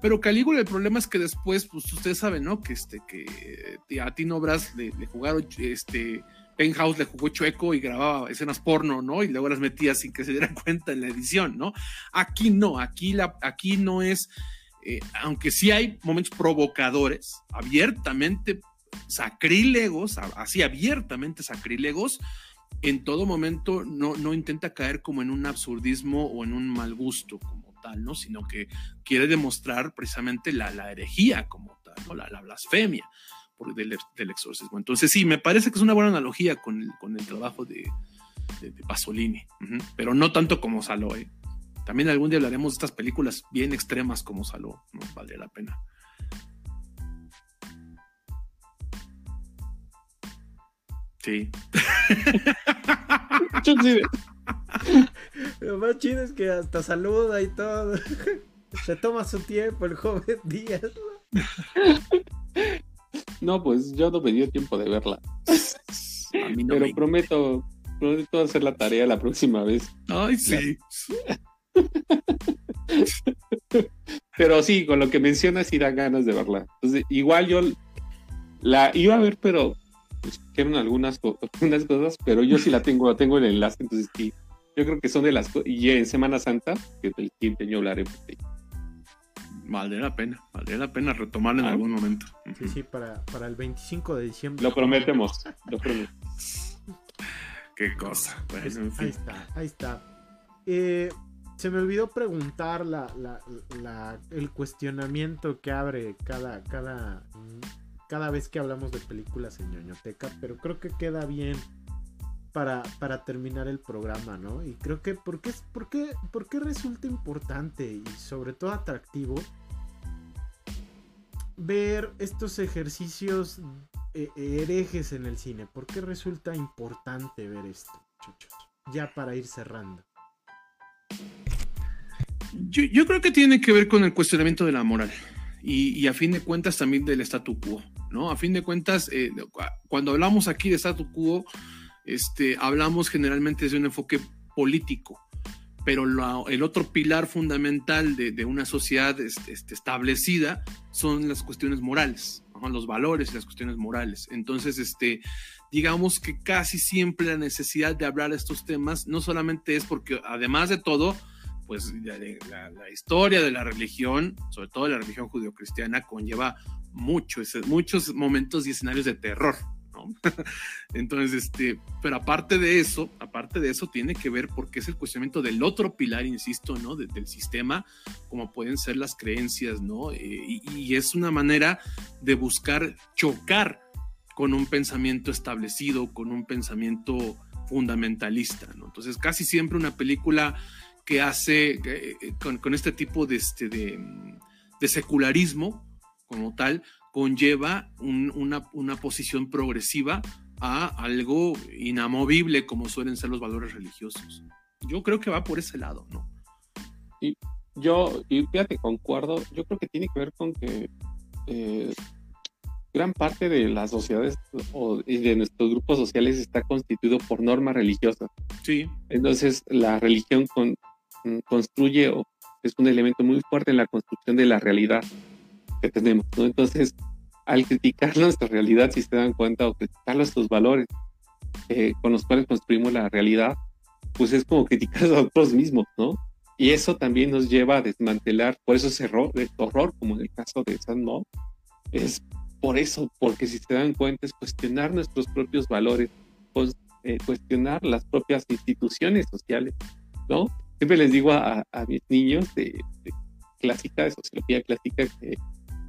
Pero Calígula, el problema es que después, pues ustedes saben, ¿no? Que este, que a Tino Brass le, le jugaron, este, Penthouse le jugó chueco y grababa escenas porno, ¿no? Y luego las metía sin que se dieran *laughs* cuenta en la edición, ¿no? Aquí no, aquí, la, aquí no es, eh, aunque sí hay momentos provocadores, abiertamente sacrílegos, así abiertamente sacrílegos, en todo momento no, no intenta caer como en un absurdismo o en un mal gusto como tal, ¿no? Sino que quiere demostrar precisamente la, la herejía como tal, ¿no? La, la blasfemia por, del, exorcismo. Entonces sí, me parece que es una buena analogía con el, con el trabajo de, Pasolini, pero no tanto como Saló, ¿eh? También algún día hablaremos de estas películas bien extremas como Saló, ¿no? Vale la pena. *laughs* Sí. Lo más chido es que hasta saluda y todo. *laughs* Se toma su tiempo el joven Díaz. No, pues yo no me dio tiempo de verla. No Pero me... prometo, prometo hacer la tarea la próxima vez. Ay, sí. Pero sí, con lo que mencionas sí dan ganas de verla. Entonces, igual yo la iba a ver, pero pues, quedan algunas, algunas cosas, pero yo sí la tengo, tengo el enlace, entonces sí, yo creo que son de las cosas, y en Semana Santa, que del siguiente año hablaré de Valdría la pena, valdría la pena retomarla en ah, algún momento. Sí, sí, para, para el 25 de diciembre. Lo prometemos, lo prometemos. *laughs* Qué cosa. Bueno, en fin. Ahí está, ahí está. Eh, se me olvidó preguntar la, la, la, el cuestionamiento que abre cada, cada cada vez que hablamos de películas en ñoñoteca, pero creo que queda bien para, para terminar el programa, ¿no? Y creo que, ¿por qué, por, qué, ¿por qué resulta importante y sobre todo atractivo ver estos ejercicios eh, herejes en el cine? ¿Por qué resulta importante ver esto, muchachos? Ya para ir cerrando. Yo, creo que tiene que ver con el cuestionamiento de la moral y, a fin de cuentas también del statu quo. ¿no? A fin de cuentas, eh, cuando hablamos aquí de statu quo, este, hablamos generalmente desde un enfoque político, pero el otro pilar fundamental de, una sociedad este, este, establecida son las cuestiones morales, los valores y las cuestiones morales. Entonces, este, digamos que casi siempre la necesidad de hablar de estos temas no solamente es porque, además de todo, pues la, historia de la religión, sobre todo la religión judeocristiana, conlleva mucho, muchos momentos y escenarios de terror. *laughs* Entonces, este, pero aparte de eso, aparte de eso, tiene que ver porque es el cuestionamiento del otro pilar, insisto, ¿no? De, del sistema, como pueden ser las creencias, ¿no? Eh, y, es una manera de buscar chocar con un pensamiento establecido, con un pensamiento fundamentalista, ¿no? Entonces, casi siempre una película que hace eh, con, este tipo de, este, de, secularismo como tal conlleva un, una, una, posición progresiva a algo inamovible como suelen ser los valores religiosos. Yo creo que va por ese lado, ¿no? Y yo, y fíjate, concuerdo, yo creo que tiene que ver con que eh, gran parte de las sociedades o de nuestros grupos sociales está constituido por normas religiosas. Sí. Entonces, la religión con, construye o es un elemento muy fuerte en la construcción de la realidad que tenemos, ¿no? Entonces, al criticar *laughs* nuestra realidad, si se dan cuenta, o criticar nuestros valores eh, con los cuales construimos la realidad, pues es como criticar a nosotros mismos, ¿no? Y eso también nos lleva a desmantelar, por eso ese error, el horror, como en el caso de San Mo, es por eso, porque si se dan cuenta es cuestionar nuestros propios valores, pues, eh, cuestionar las propias instituciones sociales, ¿no? Siempre les digo a, mis niños de, clásica, de sociología clásica, que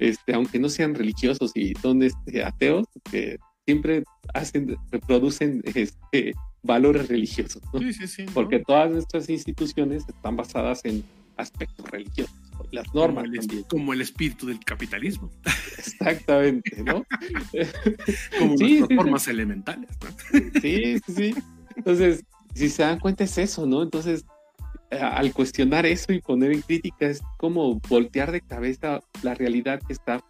este, aunque no sean religiosos y son este, ateos, que siempre hacen, reproducen este, valores religiosos, ¿no? Sí, sí, sí, Porque todas nuestras instituciones están basadas en aspectos religiosos, las normas. Como el, como el espíritu del capitalismo. Exactamente, ¿no? *laughs* *laughs* como las formas elementales, ¿no? Sí, sí, sí. Entonces, si se dan cuenta es eso, ¿no? Entonces, al cuestionar eso y poner en crítica es como voltear de cabeza la realidad que está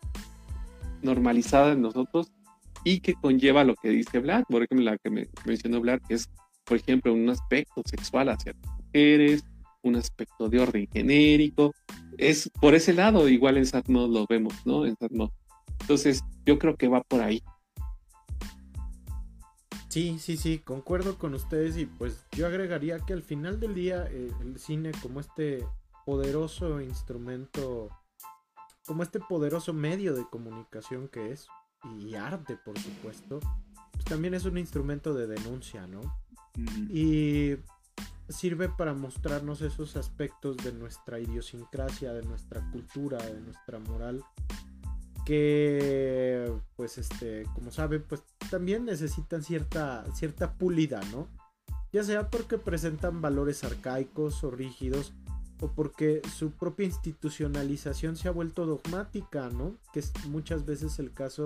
normalizada en nosotros y que conlleva lo que dice Vlad, por ejemplo, la que me mencionó Vlad, que es, por ejemplo, un aspecto sexual hacia mujeres, un aspecto de orden genérico. Es por ese lado, igual en Satmo lo vemos, ¿no? En Satmo. Entonces, yo creo que va por ahí. Sí, sí, sí, concuerdo con ustedes y pues yo agregaría que al final del día eh, el cine como este poderoso instrumento, como este poderoso medio de comunicación que es, y arte por supuesto, pues también es un instrumento de denuncia, ¿no? Y sirve para mostrarnos esos aspectos de nuestra idiosincrasia, de nuestra cultura, de nuestra moral, que pues este, como saben, pues también necesitan cierta, cierta pulida, ¿no? Ya sea porque presentan valores arcaicos o rígidos, o porque su propia institucionalización se ha vuelto dogmática, ¿no? Que es muchas veces el caso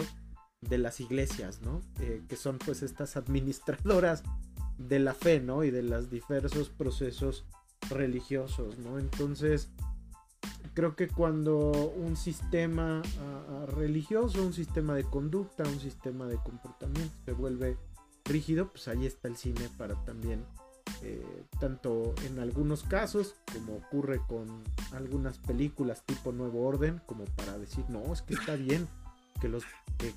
de las iglesias, ¿no? Eh, que son pues estas administradoras de la fe, ¿no? Y de los diversos procesos religiosos, ¿no? Entonces, creo que cuando un sistema ah, religioso, un sistema de conducta, un sistema de comportamiento se vuelve rígido, pues ahí está el cine para también, eh, tanto en algunos casos, como ocurre con algunas películas tipo Nuevo Orden, como para decir, no, es que está bien que, los,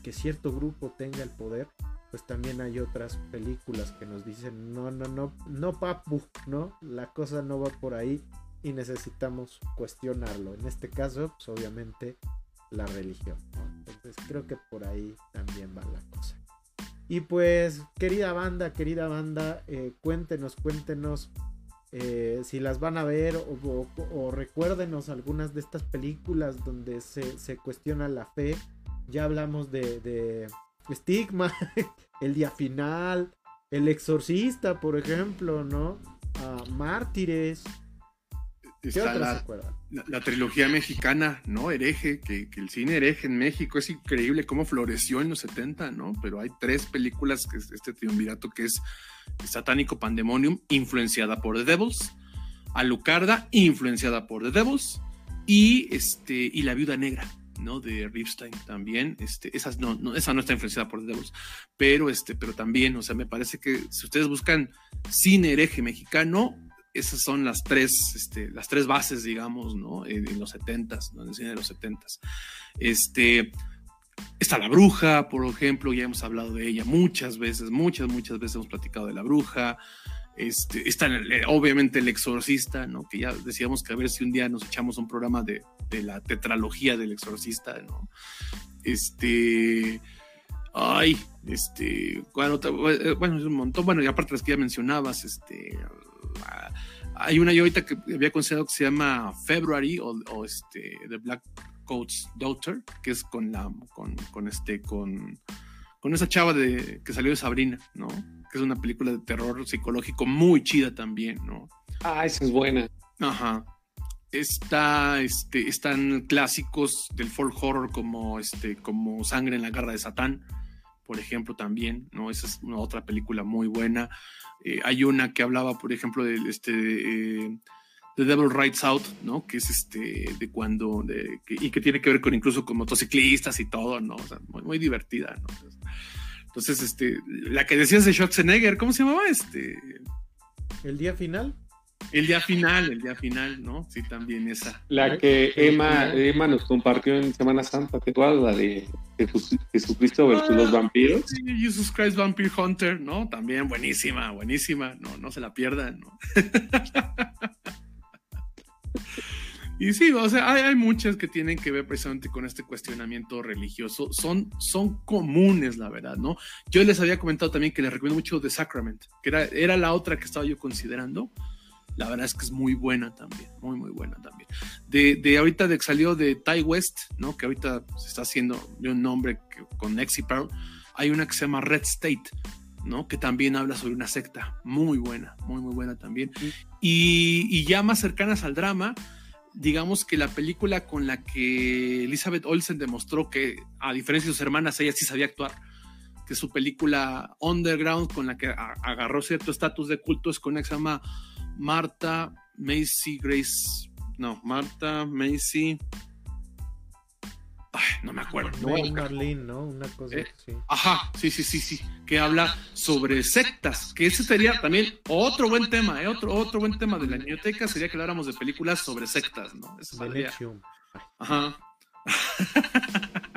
que cierto grupo tenga el poder, pues también hay otras películas que nos dicen, no, no, no, no, papu, ¿no? La cosa no va por ahí y necesitamos cuestionarlo. En este caso, pues obviamente la religión, Entonces creo que por ahí también va la cosa. Y pues, querida banda, querida banda, eh, cuéntenos, cuéntenos eh, si las van a ver o, recuérdenos algunas de estas películas donde se, se cuestiona la fe. Ya hablamos de Estigma, *laughs* El Día Final, El Exorcista, por ejemplo, ¿no? Mártires. Está la, la, trilogía mexicana, ¿no? Hereje, que, el cine hereje en México es increíble cómo floreció en los 70, ¿no? Pero hay tres películas, que es este triunvirato que es Satánico Pandemonium, influenciada por The Devils, Alucarda, influenciada por The Devils, y, este, y La Viuda Negra, ¿no? De Ripstein también, este, esas no, no, esa no está influenciada por Devils, pero este, pero también, o sea, me parece que si ustedes buscan cine hereje mexicano, esas son las tres, este, las tres bases, digamos, ¿no? En, los setentas, ¿no? En el cine de los setentas. Este, está La Bruja, por ejemplo, ya hemos hablado de ella muchas veces, muchas, muchas veces hemos platicado de La Bruja. Este, está obviamente el exorcista, ¿no? Que ya decíamos que a ver si un día nos echamos un programa de, la tetralogía del exorcista, ¿no? Este, ay, este, bueno, bueno, es un montón, bueno, y aparte las que ya mencionabas, este, hay una yo ahorita que había considerado que se llama February o, este, The Black Coat's Daughter, que es con la, con, con este, con, con esa chava de, que salió de Sabrina, ¿no? que es una película de terror psicológico muy chida también, ¿no? Ah, esa es buena. Ajá. Está, este, están clásicos del folk horror como, este, como Sangre en la garra de Satán, por ejemplo, también, ¿no? Esa es una otra película muy buena. Eh, hay una que hablaba, por ejemplo, de este, eh, The Devil Rides Out, ¿no? Que es este, de cuando, de, y que tiene que ver con incluso con motociclistas y todo, ¿no? O sea, muy, muy divertida, ¿no? Entonces, este, la que decías de Schwarzenegger, ¿cómo se llamaba? Este. ¿El día final? El día final, el día final, ¿no? Sí, también esa. La que Emma, Emma nos compartió en Semana Santa, ¿te acuerdas? La de Jesucristo versus los ah, vampiros. Sí, Jesus Christ Vampire Hunter, ¿no? También buenísima, buenísima. No, no se la pierdan, ¿no? *laughs* Y sí, o sea, hay, muchas que tienen que ver precisamente con este cuestionamiento religioso. Son, son comunes, la verdad, ¿no? Yo les había comentado también que les recomiendo mucho The Sacrament, que era, era la otra que estaba yo considerando. La verdad es que es muy buena también, muy, muy buena también. De, de ahorita de que salió de Ty West, ¿no? Que ahorita se está haciendo un nombre con Nexi Pearl. Hay una que se llama Red State, ¿no? Que también habla sobre una secta. Muy buena, muy, muy buena también. Y, y ya más cercanas al drama, digamos que la película con la que Elizabeth Olsen demostró que, a diferencia de sus hermanas, ella sí sabía actuar, que su película Underground, con la que agarró cierto estatus de culto, es con una que se llama Marta Macy Grace. No, Marta Macy no me acuerdo. ¿no? Una cosa eh, Ajá, sí, sí, sí, sí. Que habla sobre sectas. Que ese sería también otro buen tema, ¿eh? Otro, otro buen tema de la biblioteca sería que habláramos de películas sobre sectas, ¿no? Eso Ajá. *laughs*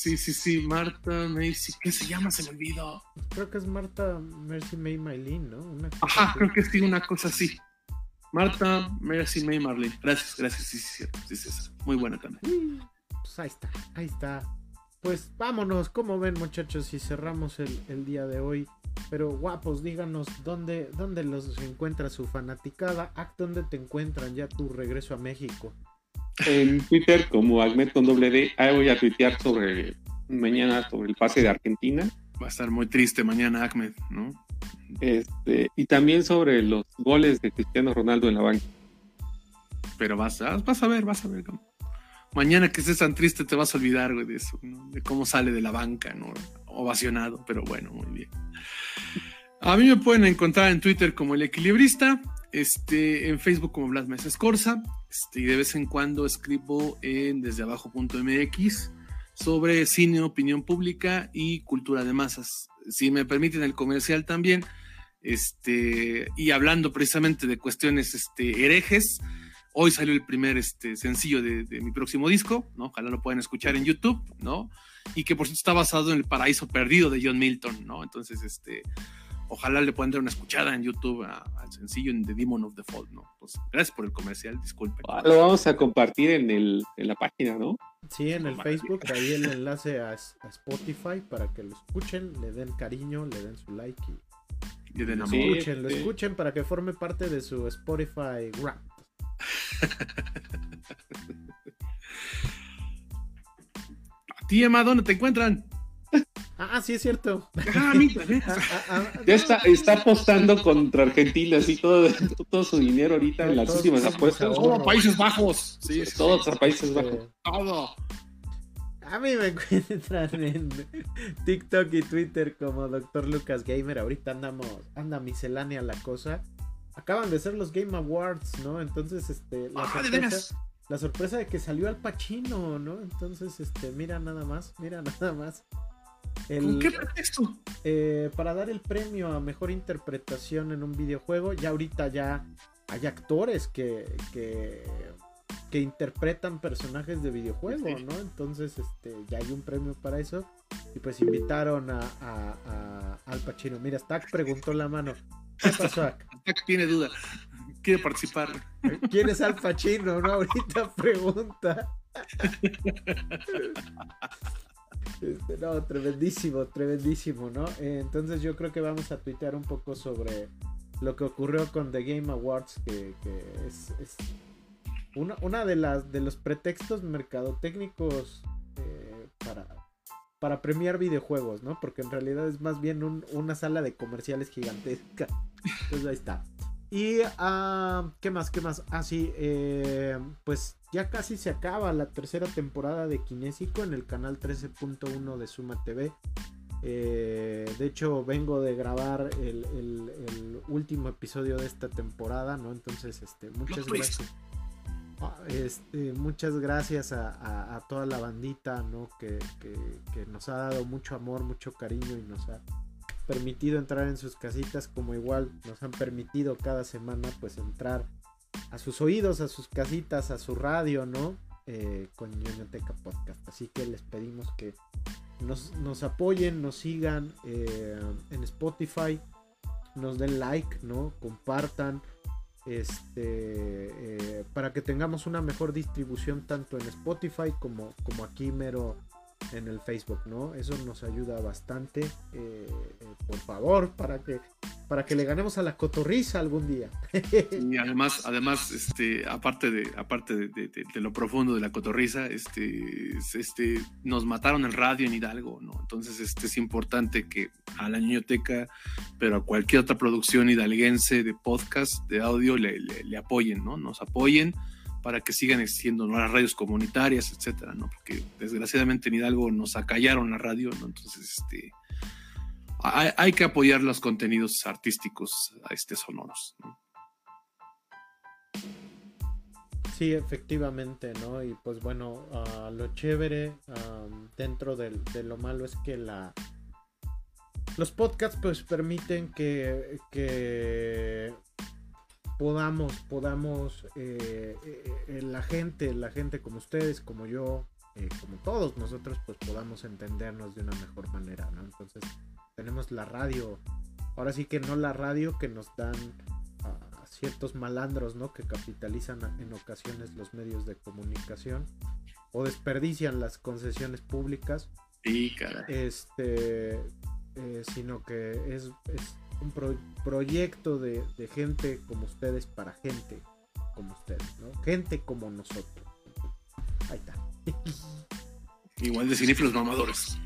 Sí, sí, sí, Marta Macy, ¿qué se llama? Se me olvidó. Creo que es Marta Mercy May Maylin, ¿no? Ajá, creo que sí, una cosa así. Marta, Mercy May Marlene. Gracias, gracias. Sí, sí, sí, sí, sí, Muy buena también. Pues ahí está, ahí está. Pues vámonos, como ven muchachos, y cerramos el, día de hoy. Pero guapos, díganos dónde, dónde los encuentra su fanaticada. ¿dónde te encuentran ya tu regreso a México? En Twitter como Agmet con doble D. Ahí voy a tuitear sobre mañana sobre el pase de Argentina. Va a estar muy triste mañana Ahmed, ¿no? Este, y también sobre los goles de Cristiano Ronaldo en la banca. Pero vas, a, vas a ver, vas a ver. Mañana que estés tan triste te vas a olvidar, de eso, de cómo sale de la banca, ¿no? Ovacionado, pero bueno, muy bien. A mí me pueden encontrar en Twitter como El Equilibrista, este, en Facebook como Blas Mesa Escorza, este, y de vez en cuando escribo en desdeabajo.mx sobre cine, opinión pública y cultura de masas si me permiten el comercial también, este, y hablando precisamente de cuestiones este, herejes, hoy salió el primer este, sencillo de, mi próximo disco, ¿no? Ojalá lo puedan escuchar en YouTube, ¿no? Y que por cierto está basado en el paraíso perdido de John Milton, ¿no? Entonces, este, ojalá le puedan dar una escuchada en YouTube al sencillo en The Demon of the Fall, ¿no? Pues gracias por el comercial, disculpen. Ah, lo vamos a compartir en, el, en la página, ¿no? Sí, en el Facebook, ahí el enlace a, Spotify para que lo escuchen, le den cariño, le den su like y, le den amor. escuchen, lo escuchen para que forme parte de su Spotify rap. *laughs* A ti, Emma, ¿dónde te encuentran? *laughs* Ah, sí es cierto. Ah, ah, ah, ya está, está apostando contra Argentina, así todo, todo su dinero ahorita en las últimas apuestas. Todo Países Bajos. Sí, todos a Países Bajos. Todo. A mí me *laughs* encuentran en TikTok y Twitter como Dr. Lucas Gamer. Ahorita andamos, anda miscelánea la cosa. Acaban de ser los Game Awards, ¿no? Entonces, este, la, sorpresa, la sorpresa de que salió Al Pacino, ¿no? Entonces, este, mira nada más, mira *laughs* nada más. ¿Con qué pretexto? Eh, para dar el premio a mejor interpretación en un videojuego. Ya ahorita ya hay actores que, que, interpretan personajes de videojuego, ¿no? Entonces, este, ya hay un premio para eso. Y pues invitaron a, a, Al Pacino. Mira, Stack preguntó la mano. ¿Qué *laughs* pasó? Stack tiene duda. Quiere participar. ¿Quién es Al Pacino? No, ahorita pregunta. *laughs* Este, no, tremendísimo, tremendísimo, ¿no? entonces yo creo que vamos a tuitear un poco sobre lo que ocurrió con The Game Awards, que, es, una, una, de las de los pretextos mercadotécnicos eh, para, para premiar videojuegos, ¿no? Porque en realidad es más bien una sala de comerciales gigantesca. Entonces ahí está. Y, uh, ¿qué más? ¿Qué más? Ah, sí, eh, pues ya casi se acaba la tercera temporada de Kinésico en el canal 13.1 de Suma TV. Eh, de hecho, vengo de grabar el, el- el último episodio de esta temporada, ¿no? Entonces, este, muchas gracias. Ah, Este, muchas gracias a, a- a toda la bandita, ¿no? Que, que- que nos ha dado mucho amor, mucho cariño y nos ha permitido entrar en sus casitas, como igual nos han permitido cada semana, pues entrar a sus oídos, a sus casitas, a su radio, ¿no? Eh, con Ñoñoteca Podcast. Así que les pedimos que nos, apoyen, nos sigan eh, en Spotify, nos den like, ¿no? Compartan. Este eh, para que tengamos una mejor distribución tanto en Spotify como, como aquí mero en el Facebook, ¿no? Eso nos ayuda bastante. eh, eh, por favor, para que para que le ganemos a la cotorriza algún día. *laughs* Y además, además, este, aparte de, aparte de, de- lo profundo de la cotorriza, este, es- este, nos mataron el radio en Hidalgo, ¿no? Entonces, este, es importante que a la niñoteca, pero a cualquier otra producción hidalguense de podcast, de audio, le, le- le apoyen, ¿no? Nos apoyen para que sigan existiendo ¿no? las radios comunitarias, etcétera, ¿no? Porque desgraciadamente en Hidalgo nos acallaron la radio, ¿no? Entonces, este, hay, que apoyar los contenidos artísticos este, sonoros, ¿no? Sí, efectivamente, ¿no? Y pues bueno, ah, lo chévere dentro del- de lo malo es que la los podcasts pues permiten que, que podamos, podamos, eh, eh, eh, la gente, la gente como ustedes, como yo, eh, como todos nosotros, pues podamos entendernos de una mejor manera, ¿no? Entonces tenemos la radio, ahora sí que no la radio que nos dan a ciertos malandros, ¿no? Que capitalizan en ocasiones los medios de comunicación o desperdician las concesiones públicas, Sí, cara. este, eh, sino que es, es un pro- proyecto de, de gente como ustedes para gente como ustedes, ¿no? Gente como nosotros. Ahí está. Igual de cinéfilos mamadores.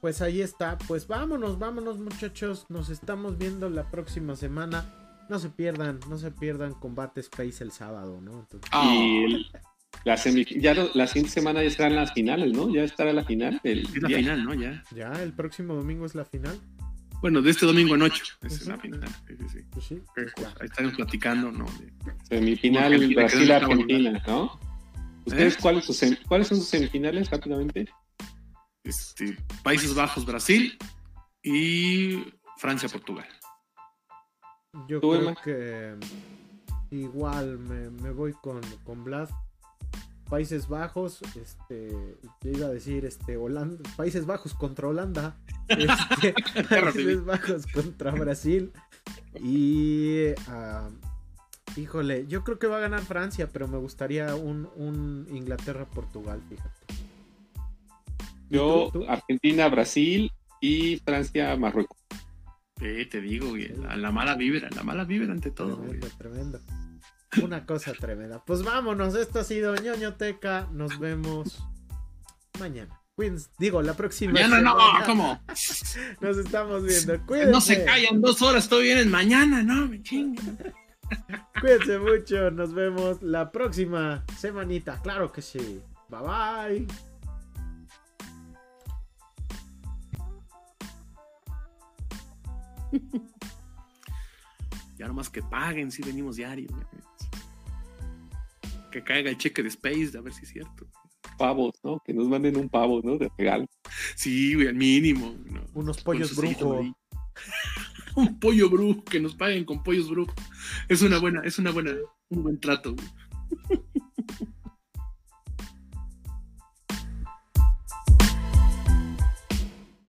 Pues ahí está, pues vámonos, vámonos muchachos, nos estamos viendo la próxima semana. No se pierdan, no se pierdan Combate Space el sábado, ¿no? Entonces, el- la, semi- ya lo- la siguiente semana ya estarán las finales, ¿no? Ya estará la final. del Es la día. final, ¿no? Ya. ya el próximo domingo es la final. Bueno, de este domingo en 8. Esa es la final. Sí, sí, sí. Pues sí, pues ya. Ahí estaremos platicando, ¿no? De- Semifinal Brasil-Argentina, ¿no? ¿Ustedes ¿Eh? cuáles, sus cuáles son sus semifinales rápidamente? este, Países Bajos, Brasil y Francia, Portugal. Yo ¿Tú, creo Emma? que igual me, me voy con, con Vlad. Países Bajos, este, yo iba a decir, este, Holanda, Países Bajos contra Holanda, *laughs* este, *laughs* Países Bajos contra Brasil y, ah, híjole, yo creo que va a ganar Francia, pero me gustaría un, un Inglaterra-Portugal, fíjate. ¿Y Yo, tú, tú? Argentina, Brasil y Francia, Marruecos. Eh, te digo, güey, la, la mala vibra, la mala vibra ante todo, güey. Tremendo, tremendo. Una cosa tremenda. Pues vámonos, esto ha sido ñoñoteca. Nos vemos mañana. Cuídense. Digo, la próxima. Mañana no. ¿cómo? *laughs* Nos estamos viendo. Cuídense. No se callan dos horas, todavía vienen mañana, no, me chingan. Cuídense mucho. Nos vemos la próxima semanita. Claro que sí. Bye bye. *laughs* Ya nomás que paguen si venimos diario. Que caiga el cheque de Space, a ver si es cierto. Pavos, ¿no? Que nos manden un pavo, ¿no? De regalo. Sí, güey, al mínimo. ¿no? Unos pollos su sellito brujo. ahí. *laughs* Un pollo brujo, que nos paguen con pollos brujo. Es una buena, es una buena, un buen trato. güey.